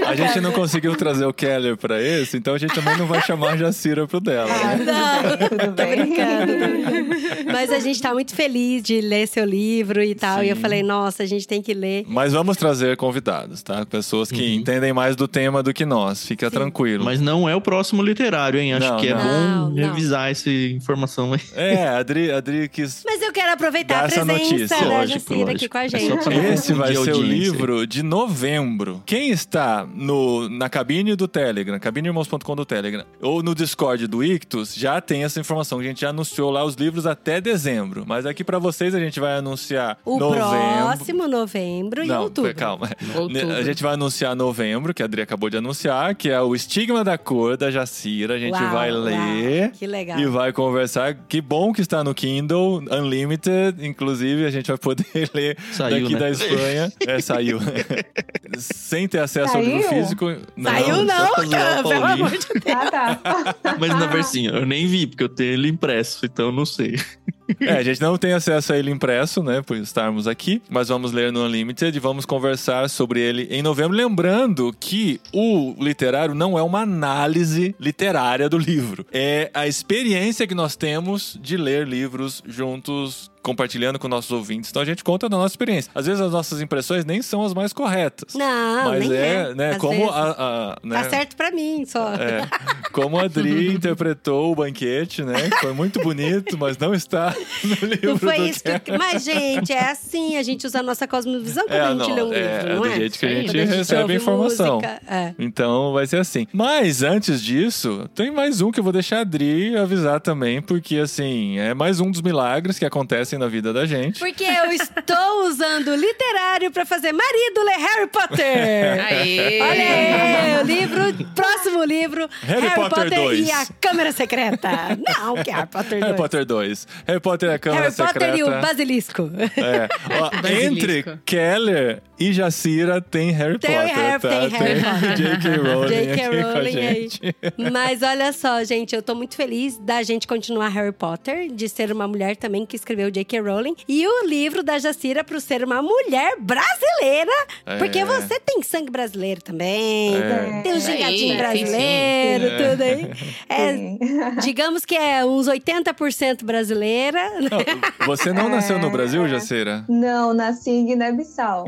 S1: A gente não conseguiu trazer o Keller pra esse, então a gente também não vai chamar a Jacira pro dela.
S5: Ah,
S1: né?
S2: Não,
S5: tudo
S2: tô
S5: bem.
S2: brincando, tô. Mas a gente tá muito feliz de ler seu livro e tal. E eu
S1: Sim.
S2: falei, nossa, a gente tem que ler.
S1: Mas vamos trazer convidados, tá? Pessoas que entendem mais do tema do que nós. Fica tranquilo.
S4: Mas não é o próximo literário, hein? Acho
S1: Não,
S4: que é
S1: não.
S4: Bom
S2: não.
S4: revisar essa informação aí.
S1: É, a Adri, a Adri quis.
S2: Mas eu quero aproveitar a
S1: essa
S2: presença
S1: notícia.
S2: da
S4: Lógico,
S2: Jacira aqui
S4: lógico.
S2: com a
S4: É
S2: gente.
S4: pra-
S1: Esse vai ser o livro de novembro. Quem está no, na cabine do Telegram, cabineirmãos.com do Telegram, ou no Discord do Ictus, já tem essa informação. A gente já anunciou lá os livros até dezembro. Mas aqui pra vocês a gente vai anunciar
S2: O
S1: novembro.
S2: próximo novembro e
S1: Não,
S2: outubro.
S1: calma.
S3: Outubro.
S1: A gente vai anunciar novembro, que a Adri acabou de anunciar, que é o Estigma da Cor da Jacira. A gente
S2: Uau,
S1: vai
S2: uau,
S1: ler.
S2: que legal.
S1: E vai conversar. Que bom que está no Kindle Unlimited. Inclusive, a gente vai poder ler
S4: Saiu,
S1: daqui
S4: né?
S1: da Espanha. É, saiu. Sem ter acesso ao livro
S5: Saiu?
S1: físico.
S2: Saiu não,
S4: pra zoar o
S2: cara, pelo amor de Deus.
S5: Ah, tá.
S4: Mas na versinha, eu nem vi, porque eu tenho ele impresso, então não sei.
S1: É, a gente não tem acesso a ele impresso, né? Por estarmos aqui. Mas vamos ler no Unlimited e vamos conversar sobre ele em novembro. Lembrando que o literário não é uma análise literária do livro. É a experiência que nós temos de ler livros juntos compartilhando com nossos ouvintes. Então a gente conta da nossa experiência. Às vezes as nossas impressões nem são as mais corretas.
S2: Não,
S1: mas
S2: nem
S1: é,
S2: é.
S1: né,
S2: Às
S1: como a, a- né,
S2: Tá certo pra mim, só.
S1: é, como a Adri interpretou o banquete, né? Foi muito bonito, mas não está no livro
S2: Não foi
S1: do
S2: isso que... Mas, gente, é assim. A gente usa a nossa cosmovisão quando
S1: É,
S2: a gente
S1: não,
S2: lê um
S1: é,
S2: livro,
S1: é
S2: não
S1: do
S2: é?
S1: jeito que a gente
S2: gente
S1: recebe a informação.
S2: música, é.
S1: Então vai ser assim. Mas antes disso, tem mais um que eu vou deixar a Adri avisar também, porque assim, é mais um dos milagres que acontecem na vida da gente.
S2: Porque eu estou usando o literário pra fazer marido ler Harry Potter.
S3: Aê!
S2: Olha aí, o livro, próximo livro,
S1: Harry Potter 2.
S2: e a Câmara Secreta. Não, que é Harry Potter 2.
S1: Harry Potter 2. Harry Potter é a Câmara
S2: Harry
S1: Secreta.
S2: Potter e o Basilisco.
S1: É. Ó,
S3: Basilisco.
S1: entre Keller e Jacira tem Harry
S2: Tem
S1: Potter,
S2: Harry-
S1: tá?
S2: tem Harry Potter.
S1: J.K. Rowling
S2: J.K.
S1: aqui com a
S2: Rowling aí.
S1: gente.
S2: Mas olha só, gente, eu tô muito feliz da gente continuar Harry Potter, de ser uma mulher também que escreveu J.K. Rowling. E o livro da Jacira pro ser uma mulher brasileira.
S1: É.
S2: Porque você tem sangue brasileiro também.
S1: É.
S2: Tem um
S3: aí,
S2: gingadinho brasileiro,
S1: sim.
S2: tudo aí. É,
S5: Sim.
S2: digamos que é uns 80% brasileira.
S1: Não, você não nasceu no Brasil, Jacira?
S5: Não, nasci em Guiné-Bissau.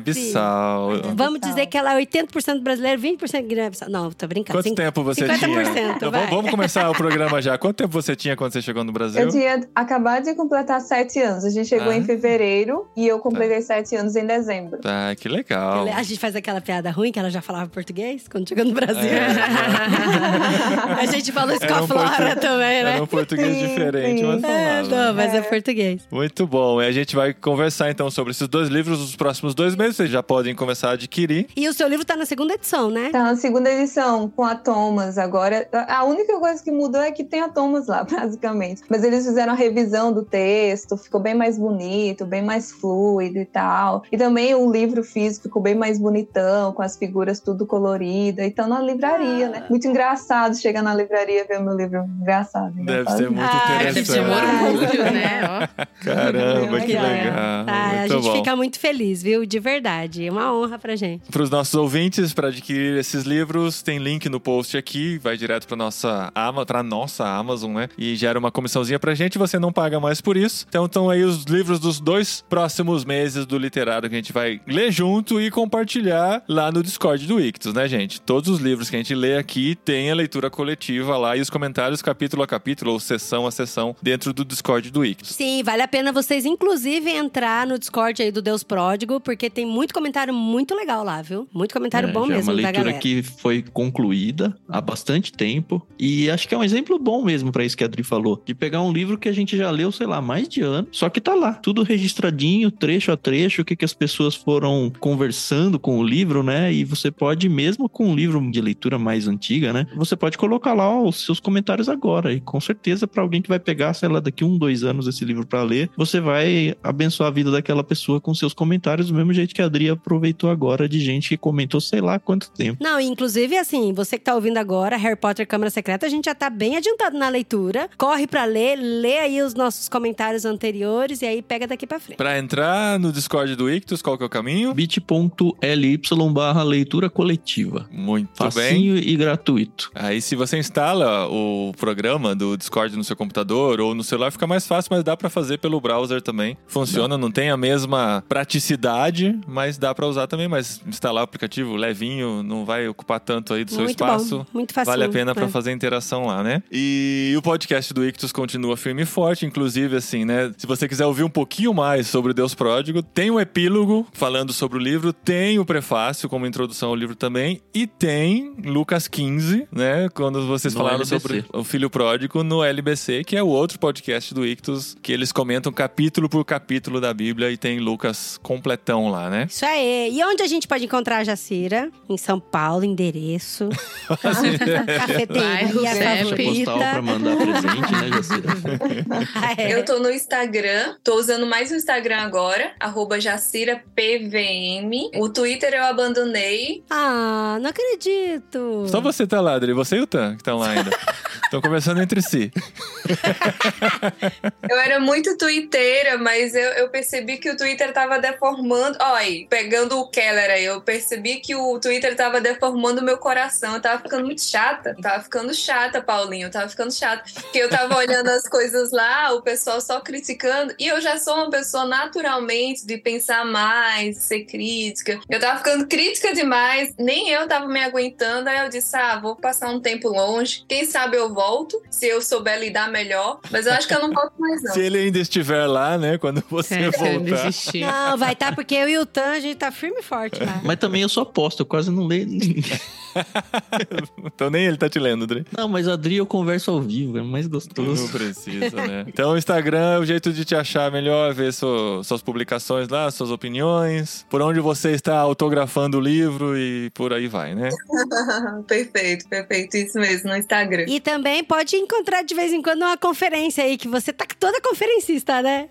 S1: Guiné-Bissau.
S2: Vamos
S5: Bissau.
S2: dizer que ela é 80% brasileira, 20% Guiné-Bissau. Não, tô brincando.
S1: Quanto
S2: Cin-
S1: tempo você
S2: 50%,
S1: tinha? Então,
S2: vai.
S1: vamos começar o programa já. Quanto tempo você tinha quando você chegou no Brasil?
S5: Eu tinha acabado de completar sete anos. A gente chegou
S1: Ah.
S5: em fevereiro e eu completei sete anos em dezembro.
S1: Tá, que legal.
S2: A gente faz aquela piada ruim que ela já falava português quando chegou no Brasil.
S1: É.
S2: a gente falou isso
S1: Era
S2: com a
S1: um
S2: Flora
S1: portu-
S2: também, né?
S1: Era um português
S5: Sim,
S1: diferente,
S5: sim.
S1: mas
S2: É,
S1: falava.
S2: não, mas é.
S5: É.
S2: português.
S1: Muito bom. E a gente vai conversar então sobre esses dois livros nos próximos dois meses. Vocês já podem começar a adquirir.
S2: E o seu livro tá na segunda edição, né?
S5: Tá na segunda edição, com a Thomas agora. A única coisa que mudou é que tem a Thomas lá, basicamente. Mas eles fizeram a revisão do texto, ficou bem mais bonito, bem mais fluido e tal. E também o livro físico ficou bem mais bonitão, com as figuras tudo colorida. Então na livraria, né? Muito engraçado chegar na livraria e ver o meu livro engraçado.
S1: Deve
S5: engraçado.
S1: ser muito
S2: Ah,
S3: Deve ser um
S1: interessante.
S3: orgulho, né? Ó.
S1: Caramba, que
S5: Legal.
S2: Tá, a gente
S1: bom.
S2: fica muito feliz, viu? De verdade. É uma honra pra gente.
S1: Para os nossos ouvintes, para adquirir esses livros, tem link no post aqui, vai direto para nossa Ama, para nossa Amazon, né? E gera uma comissãozinha pra gente, você não paga mais por isso. Então estão aí os livros dos dois próximos meses do literário que a gente vai ler junto e compartilhar lá no Discord do Ictus, né, gente? Todos os livros que a gente lê aqui tem a leitura coletiva lá e os comentários capítulo a capítulo ou sessão a sessão dentro do Discord do Ictus.
S2: Sim, vale a pena vocês, inclusive, entrar no Discord aí do Deus Pródigo, porque tem muito comentário muito legal lá, viu? Muito comentário
S4: É,
S2: bom mesmo
S4: É uma leitura que foi concluída há bastante tempo. E acho que é um exemplo bom mesmo pra isso que a Adri falou. De pegar um livro que a gente já leu, sei lá, mais de ano. Só que tá lá, tudo registradinho, trecho a trecho, o que, que as pessoas foram conversando com o livro, né? E você pode, mesmo com um livro de leitura mais antiga, né? Você pode colocar lá os seus comentários agora. E com certeza, pra alguém que vai pegar, sei lá, daqui um, dois anos esse livro pra ler, você vai abençoar a vida daquela pessoa com seus comentários, do mesmo jeito que a Adri aproveitou agora de gente que comentou sei lá quanto tempo.
S2: Não, e inclusive, assim, você que tá ouvindo agora, Harry Potter Câmara Secreta, a gente já tá bem adiantado na leitura. Corre pra ler, lê aí os nossos comentários anteriores e aí pega daqui pra frente.
S1: Para entrar no Discord do Ictus, qual que é o caminho?
S4: bit.ly barra leitura coletiva.
S1: Muito bem.
S4: Facinho e gratuito.
S1: Aí, se você instala o programa do Discord no seu computador ou no celular, fica mais fácil, mas dá pra fazer pelo browser também. Funciona, não tem a mesma praticidade, mas dá pra usar também. Mas instalar o aplicativo levinho não vai ocupar tanto aí do seu
S2: muito
S1: espaço.
S2: bom, muito fácil.
S1: Vale a pena pra
S2: é.
S1: fazer interação lá, né? E o podcast do Ictus continua firme e forte, inclusive, assim, né? Se você quiser ouvir um pouquinho mais sobre o Deus Pródigo, tem um epílogo falando sobre o livro, tem o prefácio como introdução ao livro também, e tem Lucas 15, né? Quando vocês
S4: No
S1: falaram
S4: LBC.
S1: sobre o Filho Pródigo no LBC, que é o outro podcast do Ictus, que eles comentam capítulo por capítulo da Bíblia e tem Lucas completão lá, né?
S2: Isso aí. E onde a gente pode encontrar a Jacira? Em São Paulo, endereço. Cafeteria.
S4: Caixa postal pra
S2: favorita.
S4: mandar presente, né, Jacira?
S2: Ah, é.
S5: Eu tô no Instagram, tô usando mais o Instagram agora, arroba JaciraPVM. O Twitter eu abandonei.
S2: Ah, não acredito.
S1: Só você tá lá, Adri. Você e o Tan que estão lá ainda. Estão conversando entre si.
S5: Eu era muito twitteira, mas eu, eu percebi que o Twitter tava deformando. Olha, pegando o Keller aí, eu percebi que o Twitter tava deformando o meu coração. Eu tava ficando muito chata. Tava ficando chata, Paulinho. Eu tava ficando chata. Porque eu tava olhando as coisas lá, o pessoal só criticando. E eu já sou uma pessoa naturalmente de pensar mais, ser crítica. Eu tava ficando crítica demais, nem eu tava me aguentando. Aí eu disse: ah, vou passar um tempo longe. Quem sabe eu volto, se eu souber lidar melhor. Mas eu acho que eu não volto mais, não.
S1: Se ele ainda estiver lá, né? Quando você
S3: É,
S1: voltar.
S2: Não, vai estar porque eu e o Tan, a gente tá firme e forte lá.
S4: Mas também eu só posto, eu quase não leio.
S1: então nem ele tá te lendo, Dre.
S4: Não, mas a Adri eu converso ao vivo, é mais
S1: Não
S4: gostoso.
S1: precisa, né? Então o Instagram é o jeito de te achar melhor, ver su- suas publicações lá, suas opiniões, por onde você está autografando o livro e por aí vai, né?
S5: perfeito, perfeito. Isso mesmo, no Instagram.
S2: E também pode encontrar de vez em quando uma conferência aí, que você tá toda conferencista, né?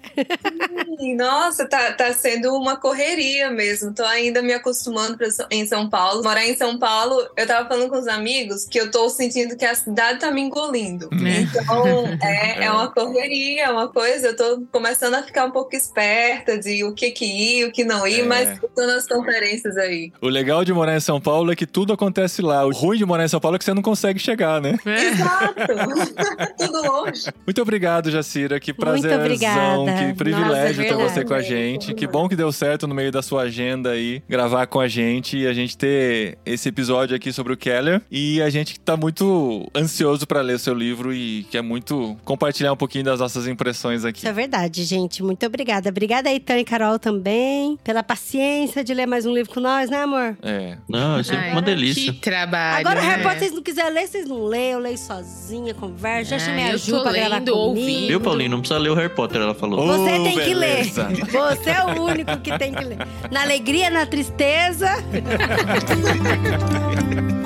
S5: Nossa, tá, tá sendo uma correria mesmo. Tô ainda me acostumando pra, em São Paulo. Morar em São Paulo, eu tava falando com os amigos que eu tô sentindo que a cidade tá me engolindo.
S3: É.
S5: Então, é, é uma correria, é uma coisa. Eu tô começando a ficar um pouco esperta de o que que ir, o que não ir,
S1: É.
S5: mas tô nas conferências aí.
S1: O legal de morar em São Paulo é que tudo acontece lá. O ruim de morar em São Paulo é que você não consegue chegar, né?
S3: É.
S5: Exato! Tudo longe.
S1: Muito obrigado, Jacira. Que prazerzão, que privilégio
S2: Nossa,
S1: ter você com a gente. Que bom que deu certo no meio da sua agenda aí, gravar com a gente e a gente ter esse episódio aqui sobre o Keller. E a gente tá muito ansioso pra ler o seu livro e quer muito compartilhar um pouquinho das nossas impressões aqui.
S2: Isso é verdade, gente. Muito obrigada. Obrigada aí, Tan e Carol também, pela paciência de ler mais um livro com nós, né, amor?
S1: É.
S4: Não, é sempre
S3: Ai,
S4: uma delícia.
S3: Que trabalho.
S2: Agora, o
S3: né?
S2: Harry Potter, vocês não quiserem ler, vocês não leem. Eu leio sozinha, converso. Já
S3: Ah,
S2: chamei a Ju pra gravar comigo.
S3: ouvindo.
S4: Viu, Paulinho? Não precisa ler o Harry Potter, ela falou.
S2: Você tem que ler.
S1: beleza.
S2: Você é o único que tem que ler. Na alegria, na tristeza.